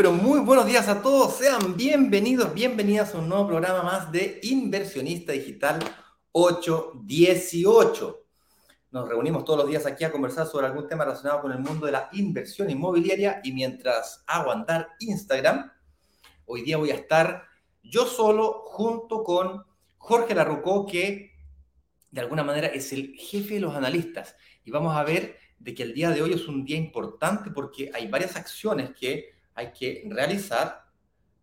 Pero muy buenos días a todos. Sean bienvenidos, bienvenidas a un nuevo programa más de Inversionista Digital 818. Nos reunimos todos los días aquí a conversar sobre algún tema relacionado con el mundo de la inversión inmobiliaria y mientras hago andar Instagram, hoy día voy a estar yo solo junto con Jorge Larrocó, que de alguna manera es el jefe de los analistas. Y vamos a ver de que el día de hoy es un día importante porque hay varias acciones que hay que realizar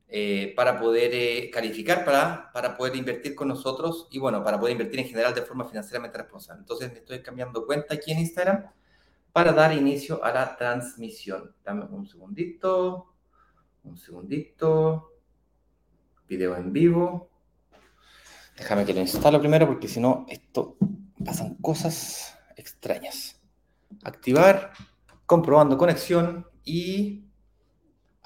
eh, para poder eh, calificar, para, para poder invertir con nosotros y bueno, para poder invertir en general de forma financieramente responsable. Entonces me estoy cambiando cuenta aquí en Instagram para dar inicio a la transmisión. Dame un segundito, un segundito, video en vivo. Déjame que lo instalo primero porque si no, esto pasan cosas extrañas. Activar, comprobando conexión y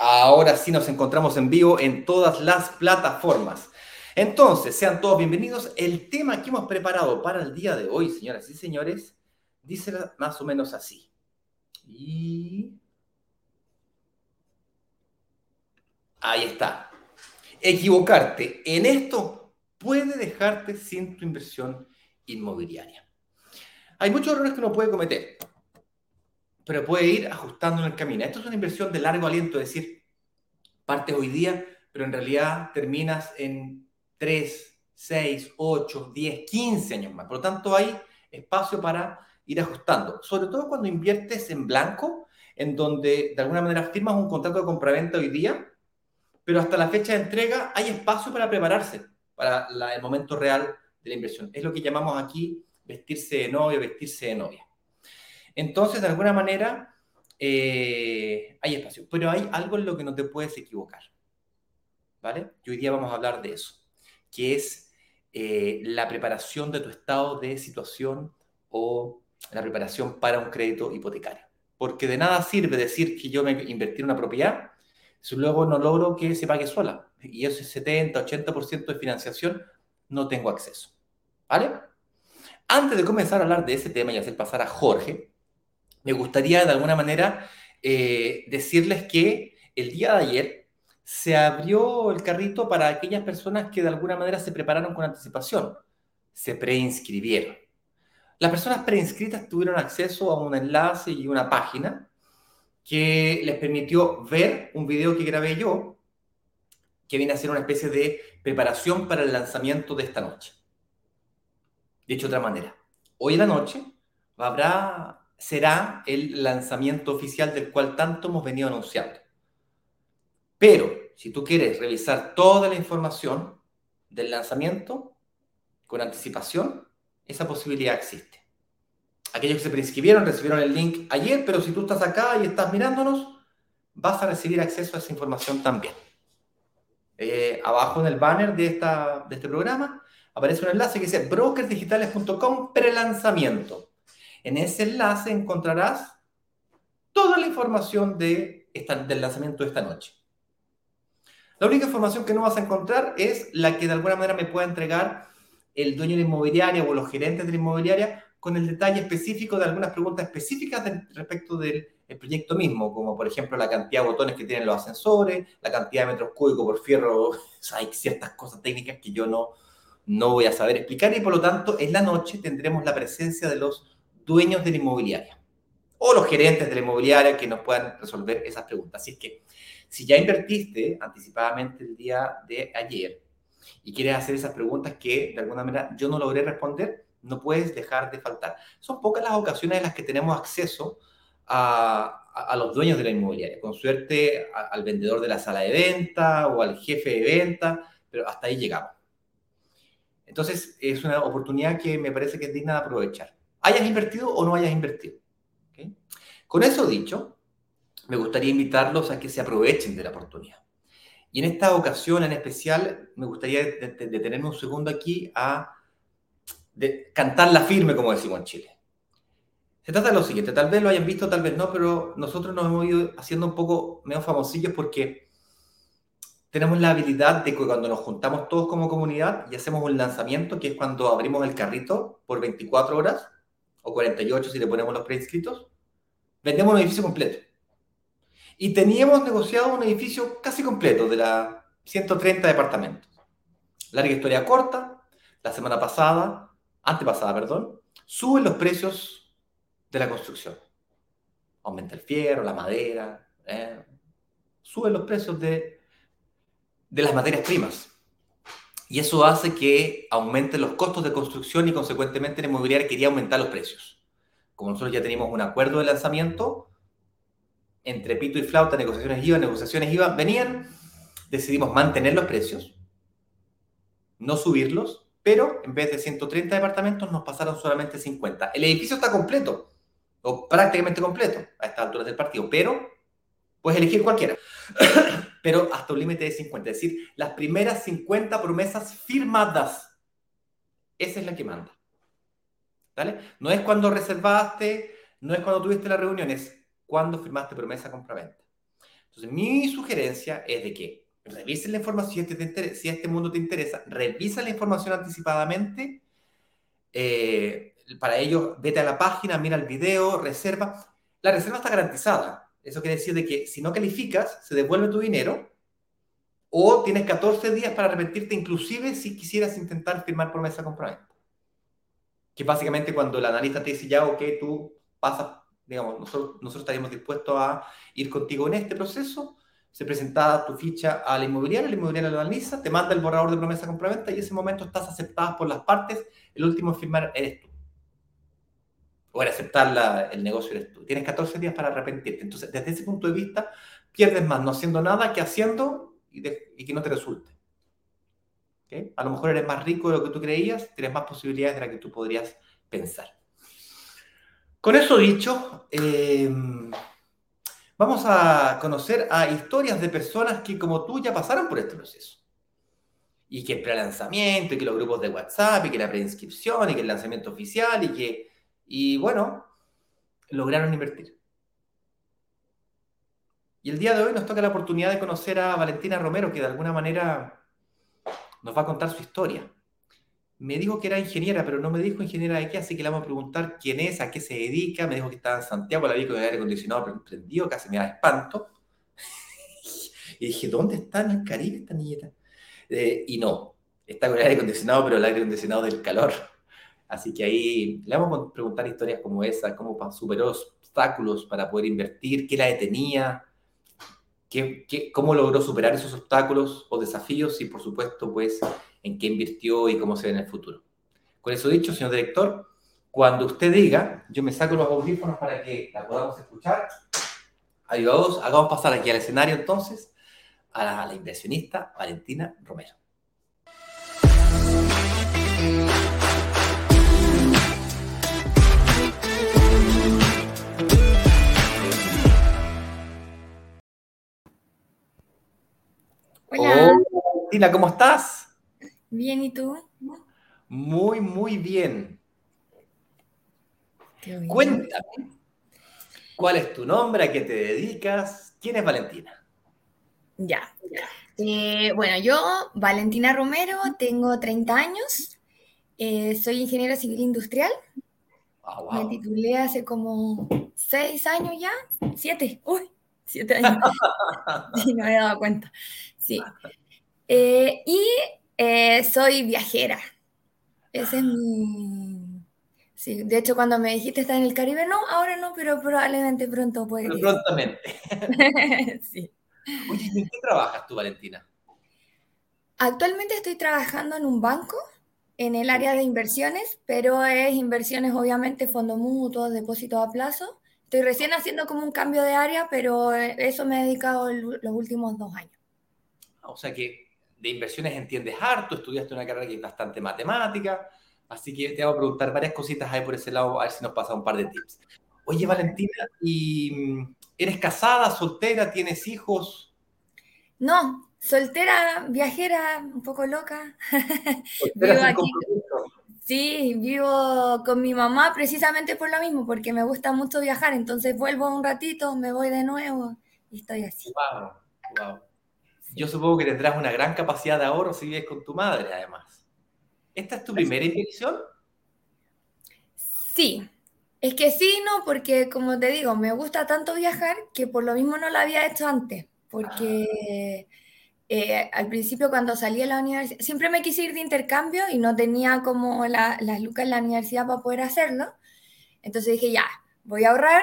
Ahora sí nos encontramos en vivo en todas las plataformas. Entonces, sean todos bienvenidos. El tema que hemos preparado para el día de hoy, señoras y señores, dice más o menos así. Y... Ahí está. Equivocarte en esto puede dejarte sin tu inversión inmobiliaria. Hay muchos errores que uno puede cometer pero puede ir ajustando en el camino. Esto es una inversión de largo aliento, es decir, partes hoy día, pero en realidad terminas en 3, 6, 8, 10, 15 años más. Por lo tanto, hay espacio para ir ajustando, sobre todo cuando inviertes en blanco, en donde de alguna manera firmas un contrato de compraventa hoy día, pero hasta la fecha de entrega hay espacio para prepararse para el momento real de la inversión. Es lo que llamamos aquí vestirse de novio, vestirse de novia. Entonces, de alguna manera, eh, hay espacio. Pero hay algo en lo que no te puedes equivocar. ¿Vale? Y hoy día vamos a hablar de eso, que es eh, la preparación de tu estado de situación o la preparación para un crédito hipotecario. Porque de nada sirve decir que yo me invertí en una propiedad si luego no logro que se pague sola. Y ese 70, 80% de financiación no tengo acceso. ¿Vale? Antes de comenzar a hablar de ese tema y hacer pasar a Jorge, me gustaría de alguna manera eh, decirles que el día de ayer se abrió el carrito para aquellas personas que de alguna manera se prepararon con anticipación, se preinscribieron. Las personas preinscritas tuvieron acceso a un enlace y una página que les permitió ver un video que grabé yo, que viene a ser una especie de preparación para el lanzamiento de esta noche. Dicho de otra manera, hoy en la noche habrá será el lanzamiento oficial del cual tanto hemos venido anunciando. Pero si tú quieres revisar toda la información del lanzamiento con anticipación, esa posibilidad existe. Aquellos que se preinscribieron recibieron el link ayer, pero si tú estás acá y estás mirándonos, vas a recibir acceso a esa información también. Eh, abajo en el banner de, esta, de este programa aparece un enlace que dice brokersdigitales.com prelanzamiento. En ese enlace encontrarás toda la información de del lanzamiento de esta noche. La única información que no vas a encontrar es la que de alguna manera me pueda entregar el dueño de la inmobiliaria o los gerentes de la inmobiliaria con el detalle específico de algunas preguntas específicas respecto del proyecto mismo, como por ejemplo la cantidad de botones que tienen los ascensores, la cantidad de metros cúbicos por fierro, hay ciertas cosas técnicas que yo no, no voy a saber explicar y por lo tanto en la noche tendremos la presencia de los dueños de la inmobiliaria o los gerentes de la inmobiliaria que nos puedan resolver esas preguntas. Así es que si ya invertiste anticipadamente el día de ayer y quieres hacer esas preguntas que de alguna manera yo no logré responder, no puedes dejar de faltar. Son pocas las ocasiones en las que tenemos acceso a, a, los dueños de la inmobiliaria. Con suerte al vendedor de la sala de venta o al jefe de venta, pero hasta ahí llegamos. Entonces es una oportunidad que me parece que es digna de aprovechar hayas invertido o no hayas invertido. Con eso dicho, me gustaría invitarlos a que se aprovechen de la oportunidad. Y en esta ocasión en especial, me gustaría detenerme un segundo aquí a de, cantarla firme, como decimos en Chile. Se trata de lo siguiente, tal vez lo hayan visto, tal vez no, pero nosotros nos hemos ido haciendo un poco menos famosillos porque tenemos la habilidad de que cuando nos juntamos todos como comunidad y hacemos un lanzamiento, que es cuando abrimos el carrito por 24 horas, o 48 si le ponemos los preinscritos, vendemos un edificio completo. Y teníamos negociado un edificio casi completo de las 130 departamentos. Larga historia corta, la semana pasada, antepasada, perdón, suben los precios de la construcción. Aumenta el fierro, la madera, eh, suben los precios de, de las materias primas. Y eso hace que aumenten los costos de construcción y consecuentemente la inmobiliaria quería aumentar los precios. Como nosotros ya teníamos un acuerdo de lanzamiento, entre pito y flauta, negociaciones iban, negociaciones iban, venían, decidimos mantener los precios, no subirlos, pero en vez de 130 departamentos nos pasaron solamente 50. El edificio está completo, o prácticamente completo a estas alturas del partido, pero puedes elegir cualquiera. pero hasta un límite de 50. Es decir, las primeras 50 promesas firmadas. Esa es la que manda. ¿Vale? No es cuando reservaste, no es cuando tuviste la reunión, es cuando firmaste promesa compra-venta. Entonces, mi sugerencia es de que revises la información, si este, si este mundo te interesa, revisa la información anticipadamente. Eh, para ello, vete a la página, mira el video, reserva. La reserva está garantizada. Eso quiere decir de que si no calificas, se devuelve tu dinero o tienes 14 días para arrepentirte, inclusive si quisieras intentar firmar promesa compraventa. Que básicamente cuando el analista te dice ya, ok, tú pasas, digamos, nosotros, nosotros estaríamos dispuestos a ir contigo en este proceso, se presenta tu ficha a la inmobiliaria, la inmobiliaria lo analiza, te manda el borrador de promesa compraventa y en ese momento estás aceptada por las partes, el último en firmar eres tú o el aceptar el negocio eres tú. Tienes 14 días para arrepentirte. Entonces, desde ese punto de vista, pierdes más no haciendo nada que haciendo y, que no te resulte. A lo mejor eres más rico de lo que tú creías, tienes más posibilidades de las que tú podrías pensar. Con eso dicho, em, vamos a conocer a historias de personas que como tú ya pasaron por este proceso. Y que el pre-lanzamiento, y que los grupos de WhatsApp, y que la preinscripción, y que el lanzamiento oficial, y que y bueno, lograron invertir. Y el día de hoy nos toca la oportunidad de conocer a Valentina Romero, que de alguna manera nos va a contar su historia. Me dijo que era ingeniera, pero no me dijo ingeniera de qué, así que le vamos a preguntar quién es, a qué se dedica. Me dijo que estaba en Santiago, la vi con el aire acondicionado prendido, casi me da espanto. y dije, ¿dónde está en el Caribe esta niñeta? Eh, y no, está con el aire acondicionado, pero el aire acondicionado del calor. Así que ahí le vamos a preguntar historias como esa, cómo superó obstáculos para poder invertir, qué la detenía, qué, cómo logró superar esos obstáculos o desafíos y por supuesto pues en qué invirtió y cómo se ve en el futuro. Con eso dicho, señor director, cuando usted diga, yo me saco los audífonos para que la podamos escuchar. Ahí vamos, hagamos pasar aquí al escenario entonces a la inversionista Valentina Romero. Hola. Tina, ¿cómo estás? Bien, ¿y tú? Muy, muy bien. Cuéntame, ¿cuál es tu nombre? ¿A qué te dedicas? ¿Quién es Valentina? Ya. Eh, bueno, yo, Valentina Romero, tengo 30 años, eh, soy ingeniera civil industrial. Ah, Me titulé hace como 6 años ya, 7, uy, 7 años. sí, no me he dado cuenta. Sí. Eh, y eh, soy viajera. Ese es mi... Sí, de hecho cuando me dijiste estar en el Caribe, no, ahora no, pero probablemente pronto puede pero Prontamente. sí. Oye, ¿en qué trabajas tú, Valentina? Actualmente estoy trabajando en un banco en el área de inversiones, pero es inversiones obviamente, fondo mutuo, depósitos a plazo. Estoy recién haciendo como un cambio de área, pero eh, eso me he dedicado los últimos dos años. O sea que de inversiones entiendes harto, estudiaste una carrera que es bastante matemática, así que te voy a preguntar varias cositas ahí por ese lado, a ver si nos pasa un par de tips. Oye, Valentina, ¿y mm, eres casada, soltera, tienes hijos? No, soltera, viajera, un poco loca. vivo aquí. Sí, vivo con mi mamá precisamente por lo mismo, porque me gusta mucho viajar, entonces vuelvo un ratito, me voy de nuevo y estoy así. Wow, wow. Yo supongo que tendrás una gran capacidad de ahorro si vives con tu madre, además. ¿Esta es tu primera inversión? Sí. Es que sí, no, porque como te digo, me gusta tanto viajar que por lo mismo no lo había hecho antes, porque eh, al principio cuando salí de la universidad, siempre me quise ir de intercambio y no tenía como las lucas en la universidad para poder hacerlo. Entonces dije, ya, voy a ahorrar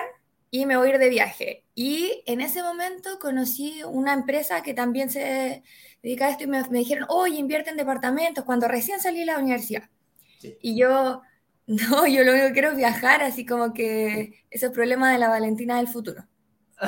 y me voy a ir de viaje. Y en ese momento conocí una empresa que también se dedica a esto y me, dijeron, oye, invierte en departamentos cuando recién salí de la universidad. Y yo, no, yo lo único que quiero es viajar, así como que ese problema de la Valentina del futuro.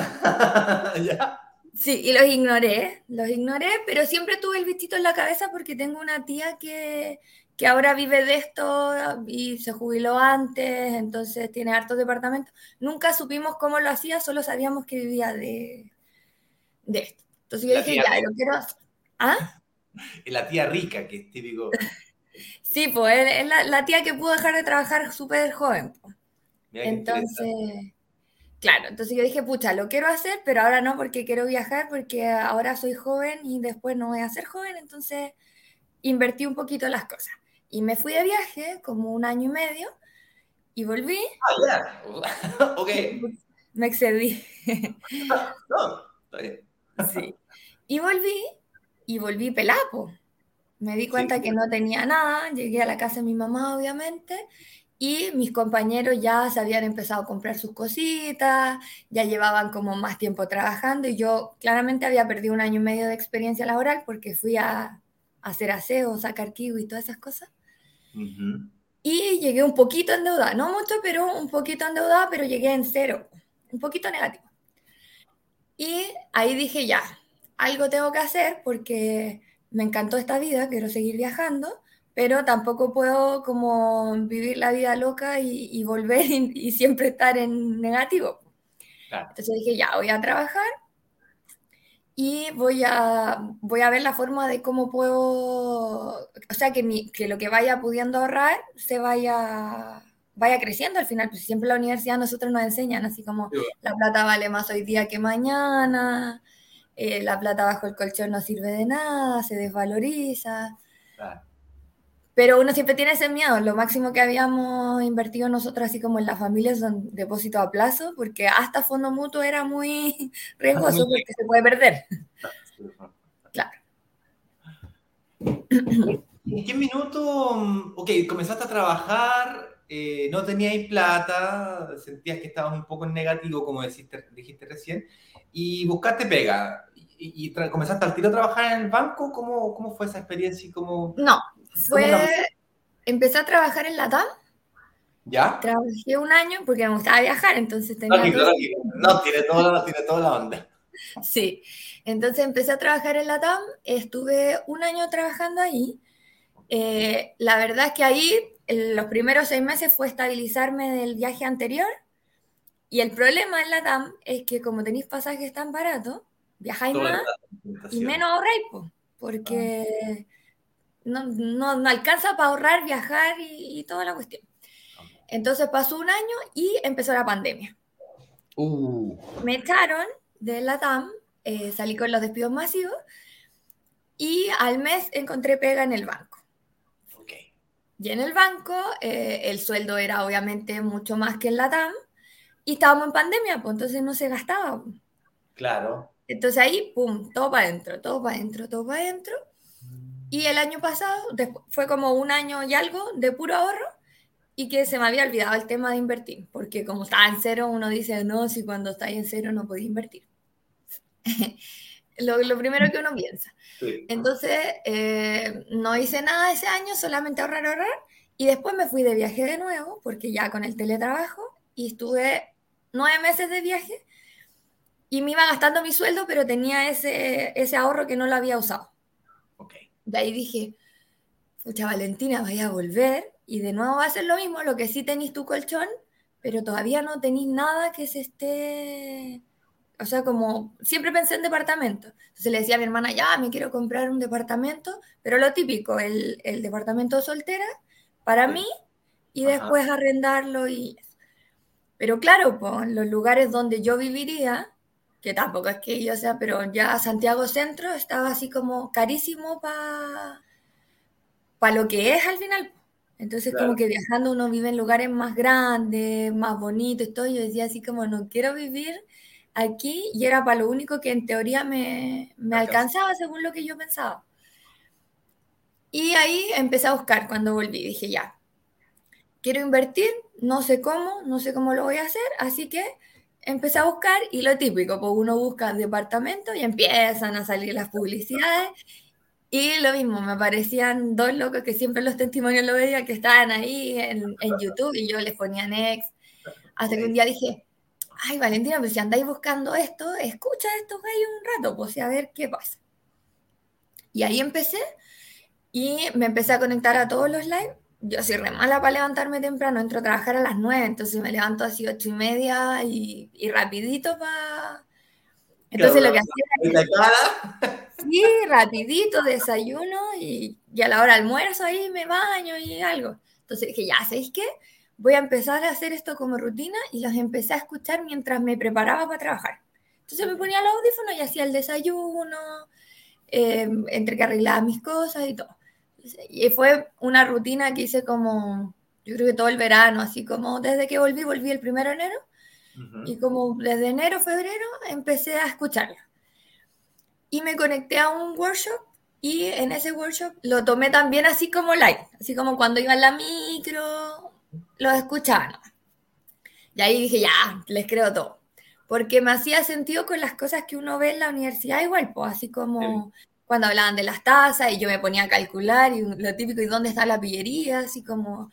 ¿Ya? Sí, y los ignoré, los ignoré, pero siempre tuve el vistito en la cabeza porque tengo una tía que, que ahora vive de esto y se jubiló antes, entonces tiene hartos departamentos. Nunca supimos cómo lo hacía, solo sabíamos que vivía de, de esto. Entonces yo dije, ya, lo quiero hacer. ¿Ah? La tía rica, que es típico. sí, pues es la, tía que pudo dejar de trabajar súper joven. Entonces, claro, entonces yo dije, pucha, lo quiero hacer, pero ahora no porque quiero viajar, porque ahora soy joven y después no voy a ser joven, entonces invertí un poquito las cosas. Y me fui de viaje como un año y medio y volví. Ah, ya. ok. Me excedí. no, está bien. Sí. Y volví, y volví pelapo. Me di cuenta que no tenía nada, llegué a la casa de mi mamá, obviamente, y mis compañeros ya se habían empezado a comprar sus cositas, ya llevaban como más tiempo trabajando, y yo claramente había perdido un año y medio de experiencia laboral porque fui a, hacer aseo, sacar kiwi y todas esas cosas. Y llegué un poquito endeudada, no mucho, pero un poquito endeudada, pero llegué en cero, un poquito negativo. Y ahí dije, ya, algo tengo que hacer porque me encantó esta vida, quiero seguir viajando, pero tampoco puedo como vivir la vida loca y, volver y, siempre estar en negativo. Entonces dije, ya, voy a trabajar y voy a, voy a ver la forma de cómo puedo, o sea, que, mi, que lo que vaya pudiendo ahorrar se vaya, vaya creciendo al final, pues siempre la universidad nosotros nos enseñan así como la plata vale más hoy día que mañana, eh, la plata bajo el colchón no sirve de nada, se desvaloriza. Pero uno siempre tiene ese miedo. Lo máximo que habíamos invertido nosotros, así como en las familias, son depósitos a plazo, porque hasta fondo mutuo era muy riesgoso porque se puede perder. Claro. ¿En qué minuto, mm, ok, comenzaste a trabajar, eh, no tenías plata, sentías que estabas un poco en negativo, como dijiste, dijiste recién, y buscaste pega? ¿Y, comenzaste al tiro a trabajar en el banco? ¿Cómo, cómo fue esa experiencia? Y cómo, no, fue, empecé a trabajar en la TAM. ¿Ya? Trabajé un año porque me gustaba viajar, entonces tenía... No, tiene toda, tiene toda la onda. Sí, entonces empecé a trabajar en la TAM, estuve un año trabajando ahí. Eh, la verdad es que ahí los primeros seis meses fue estabilizarme del viaje anterior. Y el problema en la TAM es que como tenéis pasajes tan baratos, viajáis más y menos ahorráis, porque no, no, alcanza para ahorrar, viajar y, toda la cuestión. Entonces pasó un año y empezó la pandemia. Uh. Me echaron de la TAM, eh, salí con los despidos masivos y al mes encontré pega en el banco. Okay. Y en el banco eh, el sueldo era obviamente mucho más que en la TAM y estábamos en pandemia, pues entonces no se gastaba. Claro. Entonces ahí, pum, todo para adentro, todo para adentro, todo para adentro. Y el año pasado fue como un año y algo de puro ahorro y que se me había olvidado el tema de invertir, porque como estaba en cero, uno dice, no, si cuando estáis en cero no podéis invertir. lo, lo, primero que uno piensa. Entonces, eh, no hice nada ese año, solamente ahorrar, ahorrar, y después me fui de viaje de nuevo, porque ya con el teletrabajo, y estuve nueve meses de viaje, y me iba gastando mi sueldo, pero tenía ese, ese ahorro que no lo había usado. De ahí dije, pucha Valentina, vaya a volver y de nuevo va a ser lo mismo, lo que sí tenéis tu colchón, pero todavía no tenéis nada que se esté... O sea, como siempre pensé en departamento. Entonces le decía a mi hermana, ya, me quiero comprar un departamento, pero lo típico, el, el departamento soltera para mí y después arrendarlo y... Pero claro, pues, los lugares donde yo viviría, que tampoco es que yo sea, pero ya Santiago Centro estaba así como carísimo para pa lo que es al final. Entonces, como que viajando uno vive en lugares más grandes, más bonitos y todo. Yo decía así como, no quiero vivir aquí y era para lo único que en teoría me, me alcanzaba según lo que yo pensaba. Y ahí empecé a buscar cuando volví. Dije, ya, quiero invertir, no sé cómo, no sé cómo lo voy a hacer, así que empecé a buscar y lo típico, pues uno busca departamento y empiezan a salir las publicidades. Y lo mismo, me aparecían dos locos que siempre los testimonios lo veía, que estaban ahí en, en YouTube y yo les ponía next. Hasta que un día dije, ay Valentina, pues si andáis buscando esto, escucha esto ahí un rato, pues a ver qué pasa. Y ahí empecé y me empecé a conectar a todos los live. Yo soy re mala para levantarme temprano, entro a trabajar a las 9, entonces me levanto así ocho y media y, y rapidito para... Entonces lo que hacía Sí, rapidito, desayuno y, y, a la hora almuerzo ahí me baño y algo. Entonces dije, ya, ¿sabéis qué? Voy a empezar a hacer esto como rutina y los empecé a escuchar mientras me preparaba para trabajar. Entonces me ponía los audífonos y hacía el desayuno, eh, entre que arreglaba mis cosas y todo. Y fue una rutina que hice como, yo creo que todo el verano, así como desde que volví, volví el primero de enero. Y como desde enero, febrero, empecé a escucharla. Y me conecté a un workshop y en ese workshop lo tomé también así como live, así como cuando iba en la micro, lo escuchaba. Y ahí dije, ya, les creo todo. Porque me hacía sentido con las cosas que uno ve en la universidad igual, pues así como cuando hablaban de las tasas y yo me ponía a calcular y lo típico, ¿y dónde está la pillería? Así como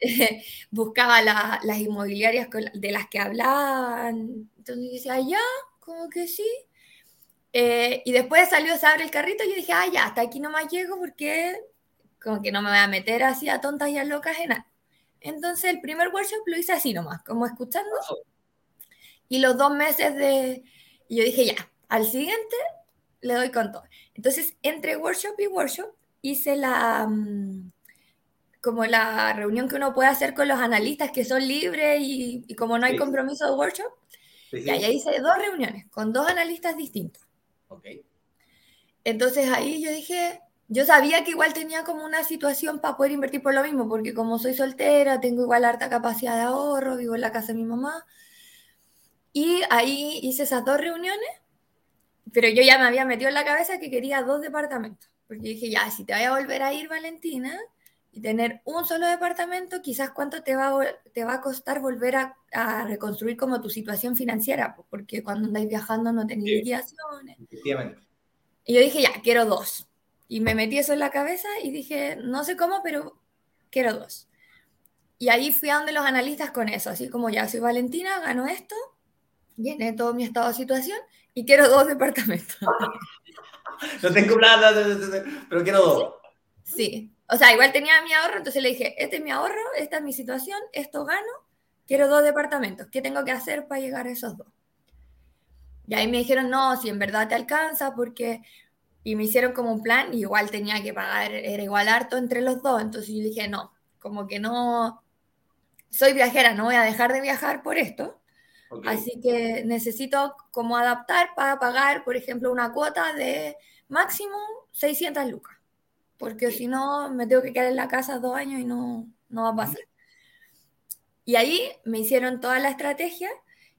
buscaba las inmobiliarias de las que hablaban. Entonces decía, ya, como que sí. Eh, y después salió, se abre el carrito y yo dije, ah, ya, hasta aquí nomás llego porque como que no me voy a meter así a tontas y a locas en nada. Entonces el primer workshop lo hice así nomás, como escuchando. Y los dos meses de... Y yo dije, ya, al siguiente le doy con todo. Entonces, entre workshop y workshop, hice la, mm, como la reunión que uno puede hacer con los analistas que son libres y, como no hay compromiso de workshop. y ahí hice dos reuniones con dos analistas distintos. Okay. Entonces ahí yo dije, yo sabía que igual tenía como una situación para poder invertir por lo mismo, porque como soy soltera, tengo igual harta capacidad de ahorro, vivo en la casa de mi mamá. Y ahí hice esas dos reuniones pero yo ya me había metido en la cabeza que quería dos departamentos. Porque dije, ya, si te vaya a volver a ir, Valentina, y tener un solo departamento, quizás cuánto te va a, te va a costar volver a, a reconstruir como tu situación financiera, porque cuando andáis viajando no tenéis liquidaciones. Y yo dije, ya, quiero dos. Y me metí eso en la cabeza y dije, no sé cómo, pero quiero dos. Y ahí fui a donde los analistas con eso, así como ya soy Valentina, gano esto, llené todo mi estado de situación y quiero dos departamentos. no tengo plata, pero quiero dos. Sí. O sea, igual tenía mi ahorro, entonces le dije, este es mi ahorro, esta es mi situación, esto gano, quiero dos departamentos. ¿Qué tengo que hacer para llegar a esos dos? Y ahí me dijeron, no, si en verdad te alcanza, porque... Y me hicieron como un plan, y igual tenía que pagar, era igual harto entre los dos. Entonces yo dije, no, como que no, soy viajera, no voy a dejar de viajar por esto. Así que necesito como adaptar para pagar, por ejemplo, una cuota de máximo 600 lucas, porque si no me tengo que quedar en la casa dos años y no, no va a pasar. Y ahí me hicieron toda la estrategia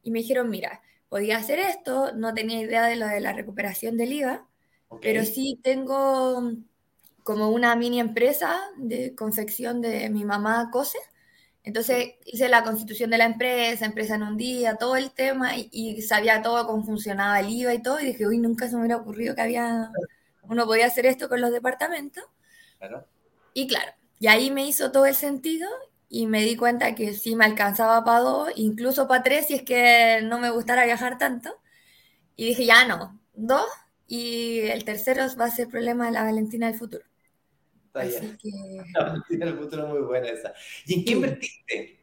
y me dijeron, mira, podía hacer esto, no tenía idea de lo de la recuperación del IVA, pero sí tengo como una mini empresa de confección de mi mamá cose entonces hice la constitución de la empresa, empresa en un día, todo el tema y, sabía todo cómo funcionaba el IVA y todo. Y dije, uy, nunca se me hubiera ocurrido que había, uno podía hacer esto con los departamentos. Y claro, y ahí me hizo todo el sentido y me di cuenta que sí me alcanzaba para dos, incluso para tres, si es que no me gustara viajar tanto. Y dije, ya no, dos y el tercero va a ser problema de la Valentina del futuro. Así que... tiene el futuro muy buena esa. ¿Y en qué invertiste?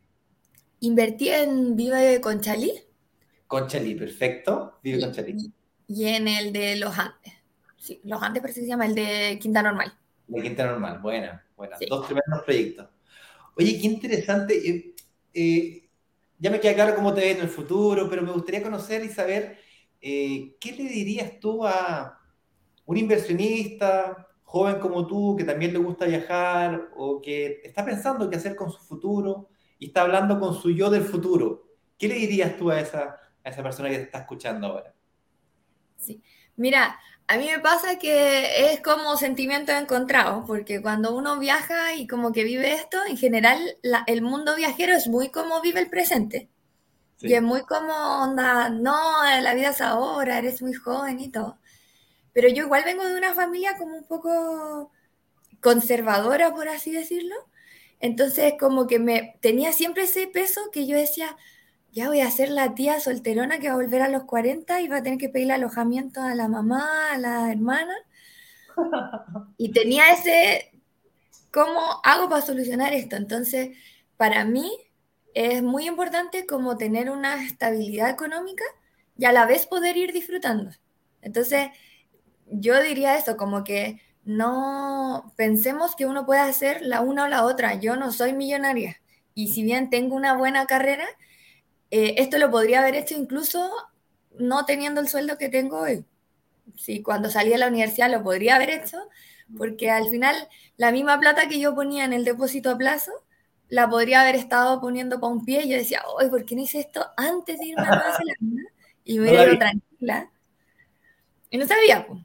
Invertí en Vive Conchalí. Conchalí, perfecto. Vive Conchalí. Y en el de Los Andes. Sí, Los Andes parece que se llama, el de Quinta Normal. De Quinta Normal, buena, buena. Dos tremendos proyectos. Oye, qué interesante. Eh, eh, ya me queda claro cómo te ves en el futuro, pero me gustaría conocer y saber eh, qué le dirías tú a un inversionista joven como tú, que también le gusta viajar o que está pensando qué hacer con su futuro y está hablando con su yo del futuro, ¿qué le dirías tú a esa, a esa persona que te está escuchando ahora? Sí, mira, a mí me pasa que es como sentimiento encontrado, porque cuando uno viaja y como que vive esto, en general el mundo viajero es muy como vive el presente. Y es muy como onda, no, la vida es ahora, eres muy joven y todo. Pero yo igual vengo de una familia como un poco conservadora, por así decirlo. Entonces como que me tenía siempre ese peso que yo decía, ya voy a ser la tía solterona que va a volver a los 40 y va a tener que pedir alojamiento a la mamá, a la hermana. Y tenía ese, ¿cómo hago para solucionar esto? Entonces, para mí es muy importante como tener una estabilidad económica y a la vez poder ir disfrutando. Entonces, yo diría eso, como que no pensemos que uno puede hacer la una o la otra. Yo no soy millonaria y si bien tengo una buena carrera, eh, esto lo podría haber hecho incluso no teniendo el sueldo que tengo hoy. Sí, cuando salí a la universidad lo podría haber hecho, porque al final la misma plata que yo ponía en el depósito a plazo, la podría haber estado poniendo para un pie. Y yo decía, oye, ¿por qué no hice esto antes de irme a Nueva Zelanda? Y me hubiera ido tranquila. Y no sabía. Pues.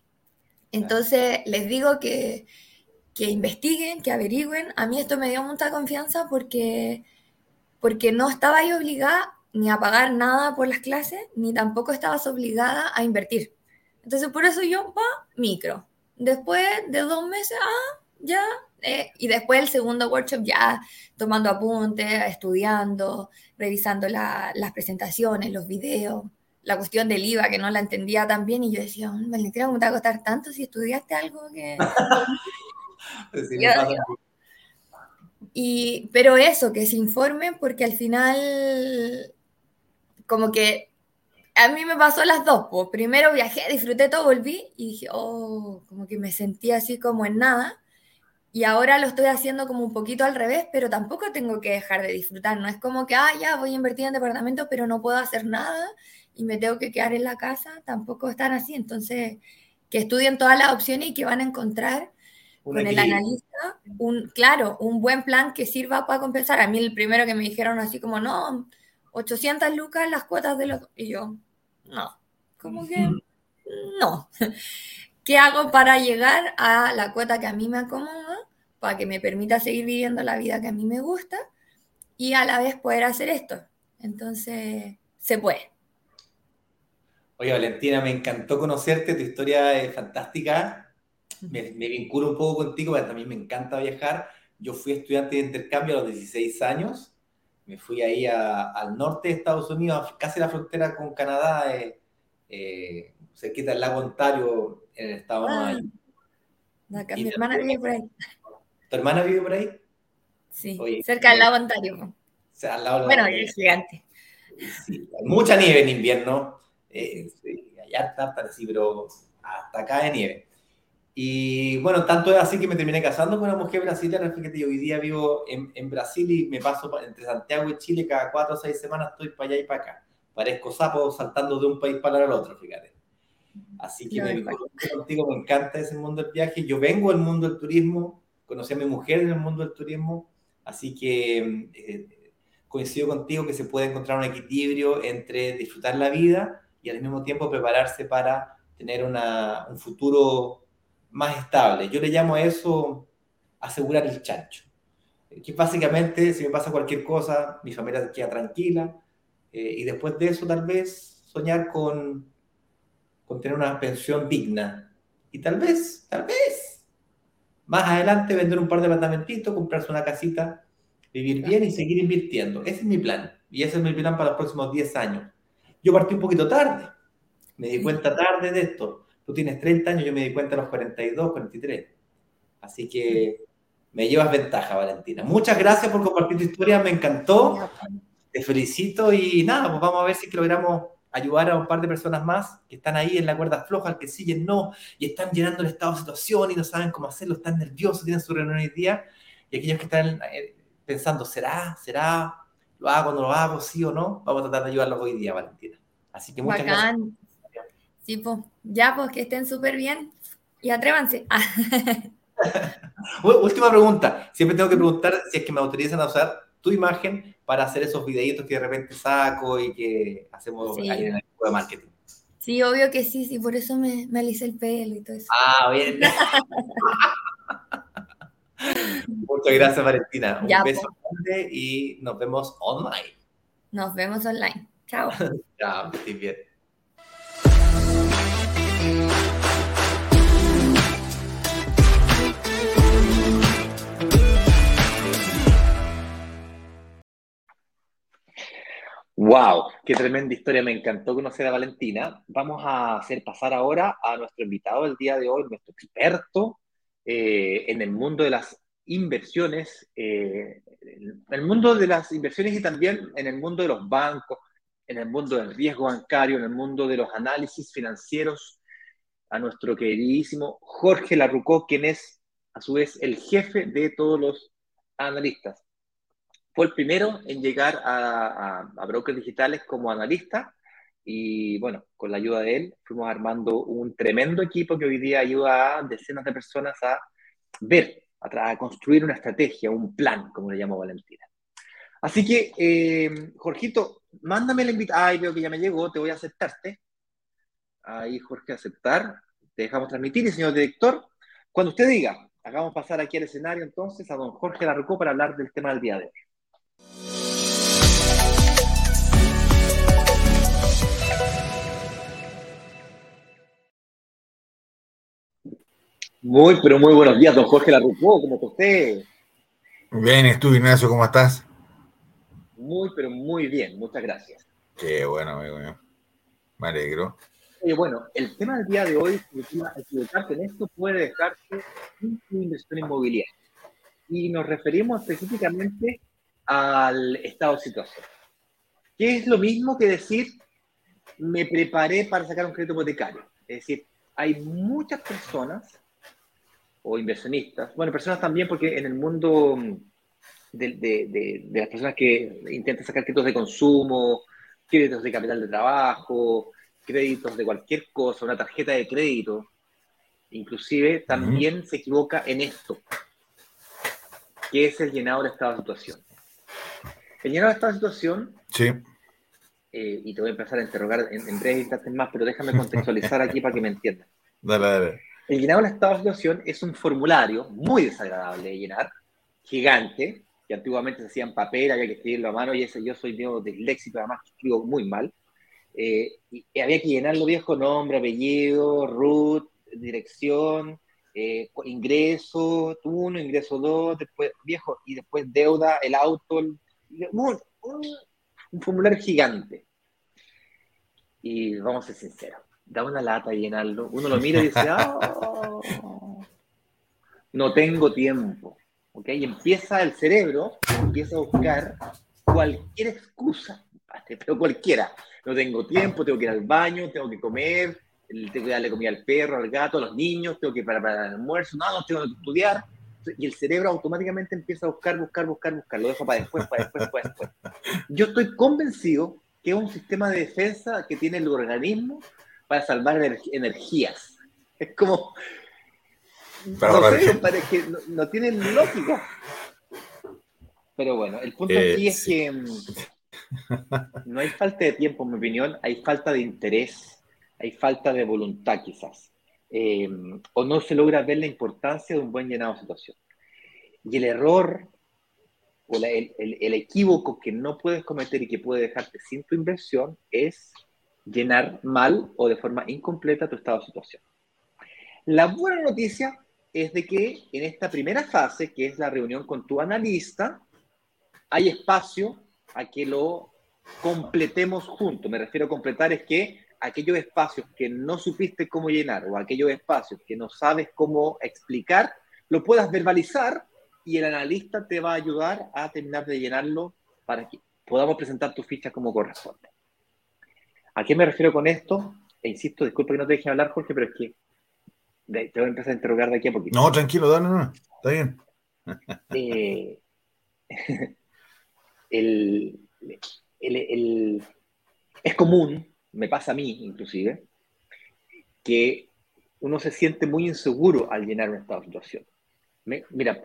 Entonces les digo que, que investiguen, que averigüen. A mí esto me dio mucha confianza porque, porque no estaba yo obligada ni a pagar nada por las clases, ni tampoco estabas obligada a invertir. Entonces, por eso yo, va, micro. Después de dos meses, ah, ya. Eh, y después el segundo workshop ya tomando apuntes, estudiando, revisando las presentaciones, los videos, la cuestión del IVA que no la entendía tan bien y yo decía, Valentina, ¿cómo te va a costar tanto si estudiaste algo que... y, pero eso, que se informen porque al final como que a mí me pasó las dos. Pues. Primero viajé, disfruté todo, volví y dije, oh, como que me sentí así como en nada. Y ahora lo estoy haciendo como un poquito al revés, pero tampoco tengo que dejar de disfrutar. No es como que, ah, ya voy a invertir en departamentos, pero no puedo hacer nada y me tengo que quedar en la casa. Tampoco están así. Entonces, que estudien todas las opciones y que van a encontrar con el analista un, claro, un buen plan que sirva para compensar. A mí el primero que me dijeron así como, no, 800 lucas las cuotas de los... Y yo, no, como que no. ¿Qué hago para llegar a la cuota que a mí me acomoda, para que me permita seguir viviendo la vida que a mí me gusta y a la vez poder hacer esto? Entonces, se puede. Oye, Valentina, me encantó conocerte, tu historia es fantástica. Me, me vinculo un poco contigo, porque también me encanta viajar. Yo fui estudiante de intercambio a los 16 años me fui ahí al norte de Estados Unidos, casi la frontera con Canadá, eh, eh, cerquita del lago Ontario, en el estado de Nueva York. Ah, mi hermana vive por ahí. ¿Tu hermana vive por ahí? Sí, cerca del lago Ontario. al lado bueno, es gigante. Sí, hay mucha nieve en invierno. Eh, allá está, sí, pero hasta acá de nieve. Y bueno, tanto es así que me terminé casando con una mujer brasileña. Fíjate, hoy día vivo en, en, Brasil y me paso entre Santiago y Chile cada cuatro o seis semanas estoy para allá y para acá. Parezco sapo saltando de un país para el otro, fíjate. Así que me contigo, me encanta ese mundo del viaje. Yo vengo del mundo del turismo, conocí a mi mujer en el mundo del turismo, así que eh, coincido contigo que se puede encontrar un equilibrio entre disfrutar la vida y al mismo tiempo prepararse para tener una, un futuro más estable. Yo le llamo a eso asegurar el chancho. Que básicamente, si me pasa cualquier cosa, mi familia queda tranquila. Eh, y después de eso, tal vez soñar con, con tener una pensión digna. Y tal vez, tal vez, más adelante vender un par de apartamentitos, comprarse una casita, vivir bien y seguir invirtiendo. Ese es mi plan. Y ese es mi plan para los próximos 10 años. Yo partí un poquito tarde. Me di cuenta tarde de esto Tú tienes 30 años, yo me di cuenta a los 42, 43. Así que me llevas ventaja, Valentina. Muchas gracias por compartir tu historia, me encantó. Te felicito y nada, pues vamos a ver si logramos ayudar a un par de personas más que están ahí en la cuerda floja, que siguen no, y están llenando el estado de situación y no saben cómo hacerlo, están nerviosos, tienen su reunión hoy día, y aquellos que están eh, pensando, ¿será? ¿Será? ¿Lo hago? ¿No lo hago? ¿Sí o no? Vamos a tratar de ayudarlos hoy día, Valentina. Así que muchas gracias. Sí, pues, ya, pues que estén súper bien y atrévanse. Última pregunta. Siempre tengo que preguntar si es que me autorizan a usar tu imagen para hacer esos videitos que de repente saco y que hacemos ahí en el equipo de marketing. Sí, obvio que sí, sí, por eso me, me alicé el pelo y todo eso. Ah, bien. Muchas gracias, Valentina. Un beso grande y nos vemos online. Nos vemos online. Chao. Chao, estés bien. Wow, qué tremenda historia, me encantó conocer a Valentina. Vamos a hacer pasar ahora a nuestro invitado del día de hoy, nuestro experto eh, en el mundo de las inversiones, eh, en el mundo de las inversiones y también en el mundo de los bancos, en el mundo del riesgo bancario, en el mundo de los análisis financieros, a nuestro queridísimo Jorge Larrucó, quien es a su vez el jefe de todos los analistas. Fue el primero en llegar a, a, brokers digitales como analista y bueno, con la ayuda de él fuimos armando un tremendo equipo que hoy día ayuda a decenas de personas a ver, a, construir una estrategia, un plan, como le llamo Valentina. Así que, eh, Jorgito, mándame la invitación. Ay, veo que ya me llegó, te voy a aceptarte. Ahí, Jorge, aceptar. Te dejamos transmitir y, señor director, cuando usted diga, hagamos pasar aquí al escenario entonces a don Jorge Larrucó para hablar del tema del día de hoy. Muy, pero muy buenos días, don Jorge Larrucó, ¿cómo está usted? Bien, estuve Ignacio, ¿cómo estás? Muy, pero muy bien, muchas gracias. Qué bueno, amigo mío. Me alegro. Oye, bueno, el tema del día de hoy, equivocarte en esto, puede dejarte sin inversión inmobiliaria. Y nos referimos específicamente al estado de situación. Que es lo mismo que decir, me preparé para sacar un crédito hipotecario. Es decir, hay muchas personas o inversionistas, bueno, personas también porque en el mundo de, de, las personas que intentan sacar créditos de consumo, créditos de capital de trabajo, créditos de cualquier cosa, una tarjeta de crédito, inclusive también se equivoca en esto, que es el llenado de estado de situación. El llenado de estado de situación, sí. Eh, y te voy a empezar a interrogar en, en breves instantes más, pero déjame contextualizar aquí para que me entiendas. Dale, dale. El llenado del estado de situación es un formulario muy desagradable de llenar, gigante, que antiguamente se hacía en papel, había que escribirlo a mano, y ese yo soy medio disléxico, además escribo muy mal. Eh, y, había que llenarlo viejo, nombre, apellido, root, dirección, eh, ingreso uno, ingreso dos, después viejo, y después deuda, el auto, un formulario gigante. Y vamos a ser sinceros, da una lata llenarlo. Uno lo mira y dice, oh, no tengo tiempo. ¿Okay? Y empieza el cerebro, empieza a buscar cualquier excusa, pero cualquiera. No tengo tiempo, tengo que ir al baño, tengo que comer, tengo que darle comida al perro, al gato, a los niños, tengo que ir para, para el almuerzo, no, no tengo que estudiar. Y el cerebro automáticamente empieza a buscar, buscar, buscar, buscar. Lo dejo para después, para después, para después. Yo estoy convencido que es un sistema de defensa que tiene el organismo para salvar energías. Es como. no sé, parece que no, tienen lógica. Pero bueno, el punto aquí es que mm, no hay falta de tiempo, en mi opinión, hay falta de interés, hay falta de voluntad quizás. Eh, o no se logra ver la importancia de un buen llenado de situación. Y el error o el, el, equívoco que no puedes cometer y que puede dejarte sin tu inversión es llenar mal o de forma incompleta tu estado de situación. La buena noticia es de que en esta primera fase, que es la reunión con tu analista, hay espacio a que lo completemos juntos. Me refiero a completar es que aquellos espacios que no supiste cómo llenar o aquellos espacios que no sabes cómo explicar, lo puedas verbalizar y el analista te va a ayudar a terminar de llenarlo para que podamos presentar tu ficha como corresponde. ¿A qué me refiero con esto? E insisto, disculpa que no te deje hablar, Jorge, pero es que te voy a empezar a interrogar de aquí a poquito. No, tranquilo, dale, no, está bien. Eh, el, es común, me pasa a mí inclusive, que uno se siente muy inseguro al llenar un estado de situación. Me- mira,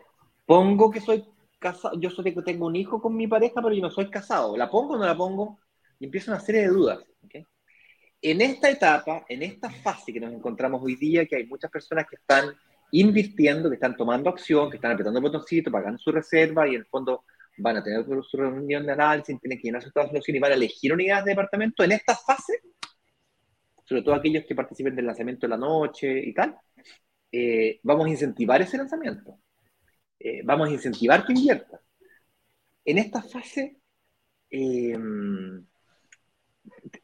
pongo que soy casado, yo soy tengo un hijo con mi pareja, pero yo no soy casado. ¿La pongo o no la pongo? Y empieza una serie de dudas. ¿ok? En esta etapa, en esta fase que nos encontramos hoy día, que hay muchas personas que están invirtiendo, que están tomando acción, que están apretando el botoncito, pagando su reserva y en el fondo van a tener su reunión de análisis, tienen que llenar su estado de situación y van a elegir unidades de departamento. En esta fase, sobre todo aquellos que participen del lanzamiento de la noche y tal, eh, vamos a incentivar ese lanzamiento. Eh, vamos a incentivar que invierta. En esta fase, eh,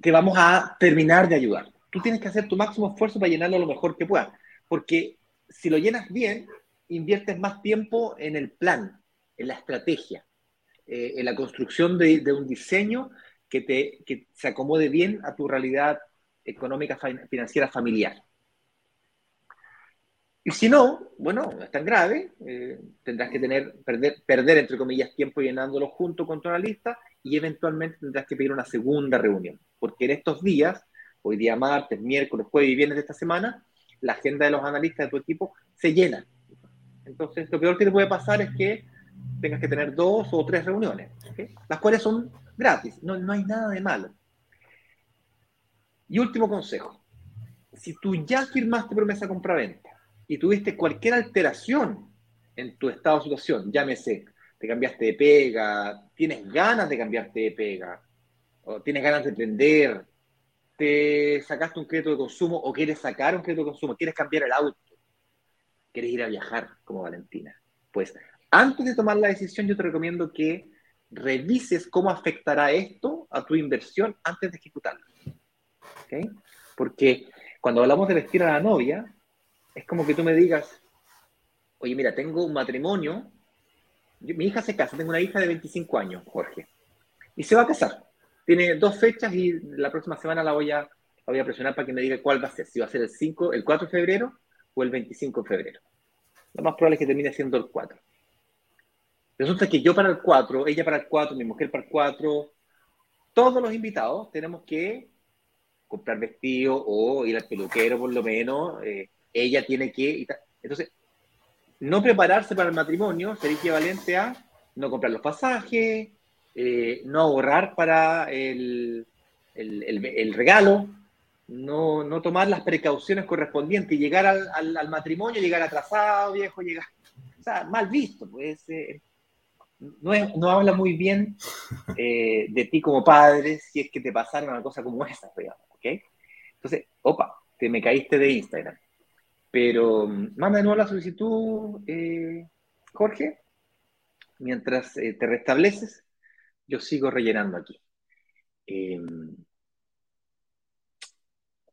te vamos a terminar de ayudar. Tú tienes que hacer tu máximo esfuerzo para llenarlo lo mejor que puedas, porque si lo llenas bien, inviertes más tiempo en el plan, en la estrategia, eh, en la construcción de, de un diseño que, te, que se acomode bien a tu realidad económica fin- financiera familiar. Y si no, bueno, no es tan grave, eh, tendrás que tener, perder, perder, entre comillas, tiempo llenándolo junto con tu analista y eventualmente tendrás que pedir una segunda reunión. Porque en estos días, hoy día martes, miércoles, jueves y viernes de esta semana, la agenda de los analistas de tu equipo se llena. Entonces, lo peor que te puede pasar es que tengas que tener dos o tres reuniones, las cuales son gratis, no, no hay nada de malo. Y último consejo, si tú ya firmaste promesa compra-venta y tuviste cualquier alteración en tu estado de situación, llámese, te cambiaste de pega, tienes ganas de cambiarte de pega, o tienes ganas de emprender, te sacaste un crédito de consumo o quieres sacar un crédito de consumo, quieres cambiar el auto, quieres ir a viajar como Valentina, pues antes de tomar la decisión yo te recomiendo que revises cómo afectará esto a tu inversión antes de ejecutarla. ¿ok? Porque cuando hablamos de vestir a la novia, es como que tú me digas, oye, mira, tengo un matrimonio, yo- mi hija se casa, tengo una hija de 25 años, Jorge, y se va a casar. Tiene dos fechas y la próxima semana la voy a, la voy a presionar para que me diga cuál va a ser, si va a ser el 5, el 4 de febrero o el 25 de febrero. Lo más probable es que termine siendo el 4. Resulta que yo para el 4, ella para el 4, mi mujer para el 4, todos los invitados tenemos que comprar vestido o ir al peluquero por lo menos, eh, ella tiene que... Entonces, no prepararse para el matrimonio sería equivalente a no comprar los pasajes, eh, no ahorrar para el, el- regalo, no, no tomar las precauciones correspondientes llegar al, al- al matrimonio, llegar atrasado, viejo, llegar... O sea, mal visto, pues... eh, no, no habla muy bien eh, de ti como padre si es que te pasara una cosa como esa, digamos, ¿ok? Entonces, opa, te me caíste de Instagram. Pero mm, manda de nuevo la solicitud, eh, Jorge. Mientras eh, te restableces, yo sigo rellenando aquí. Eh,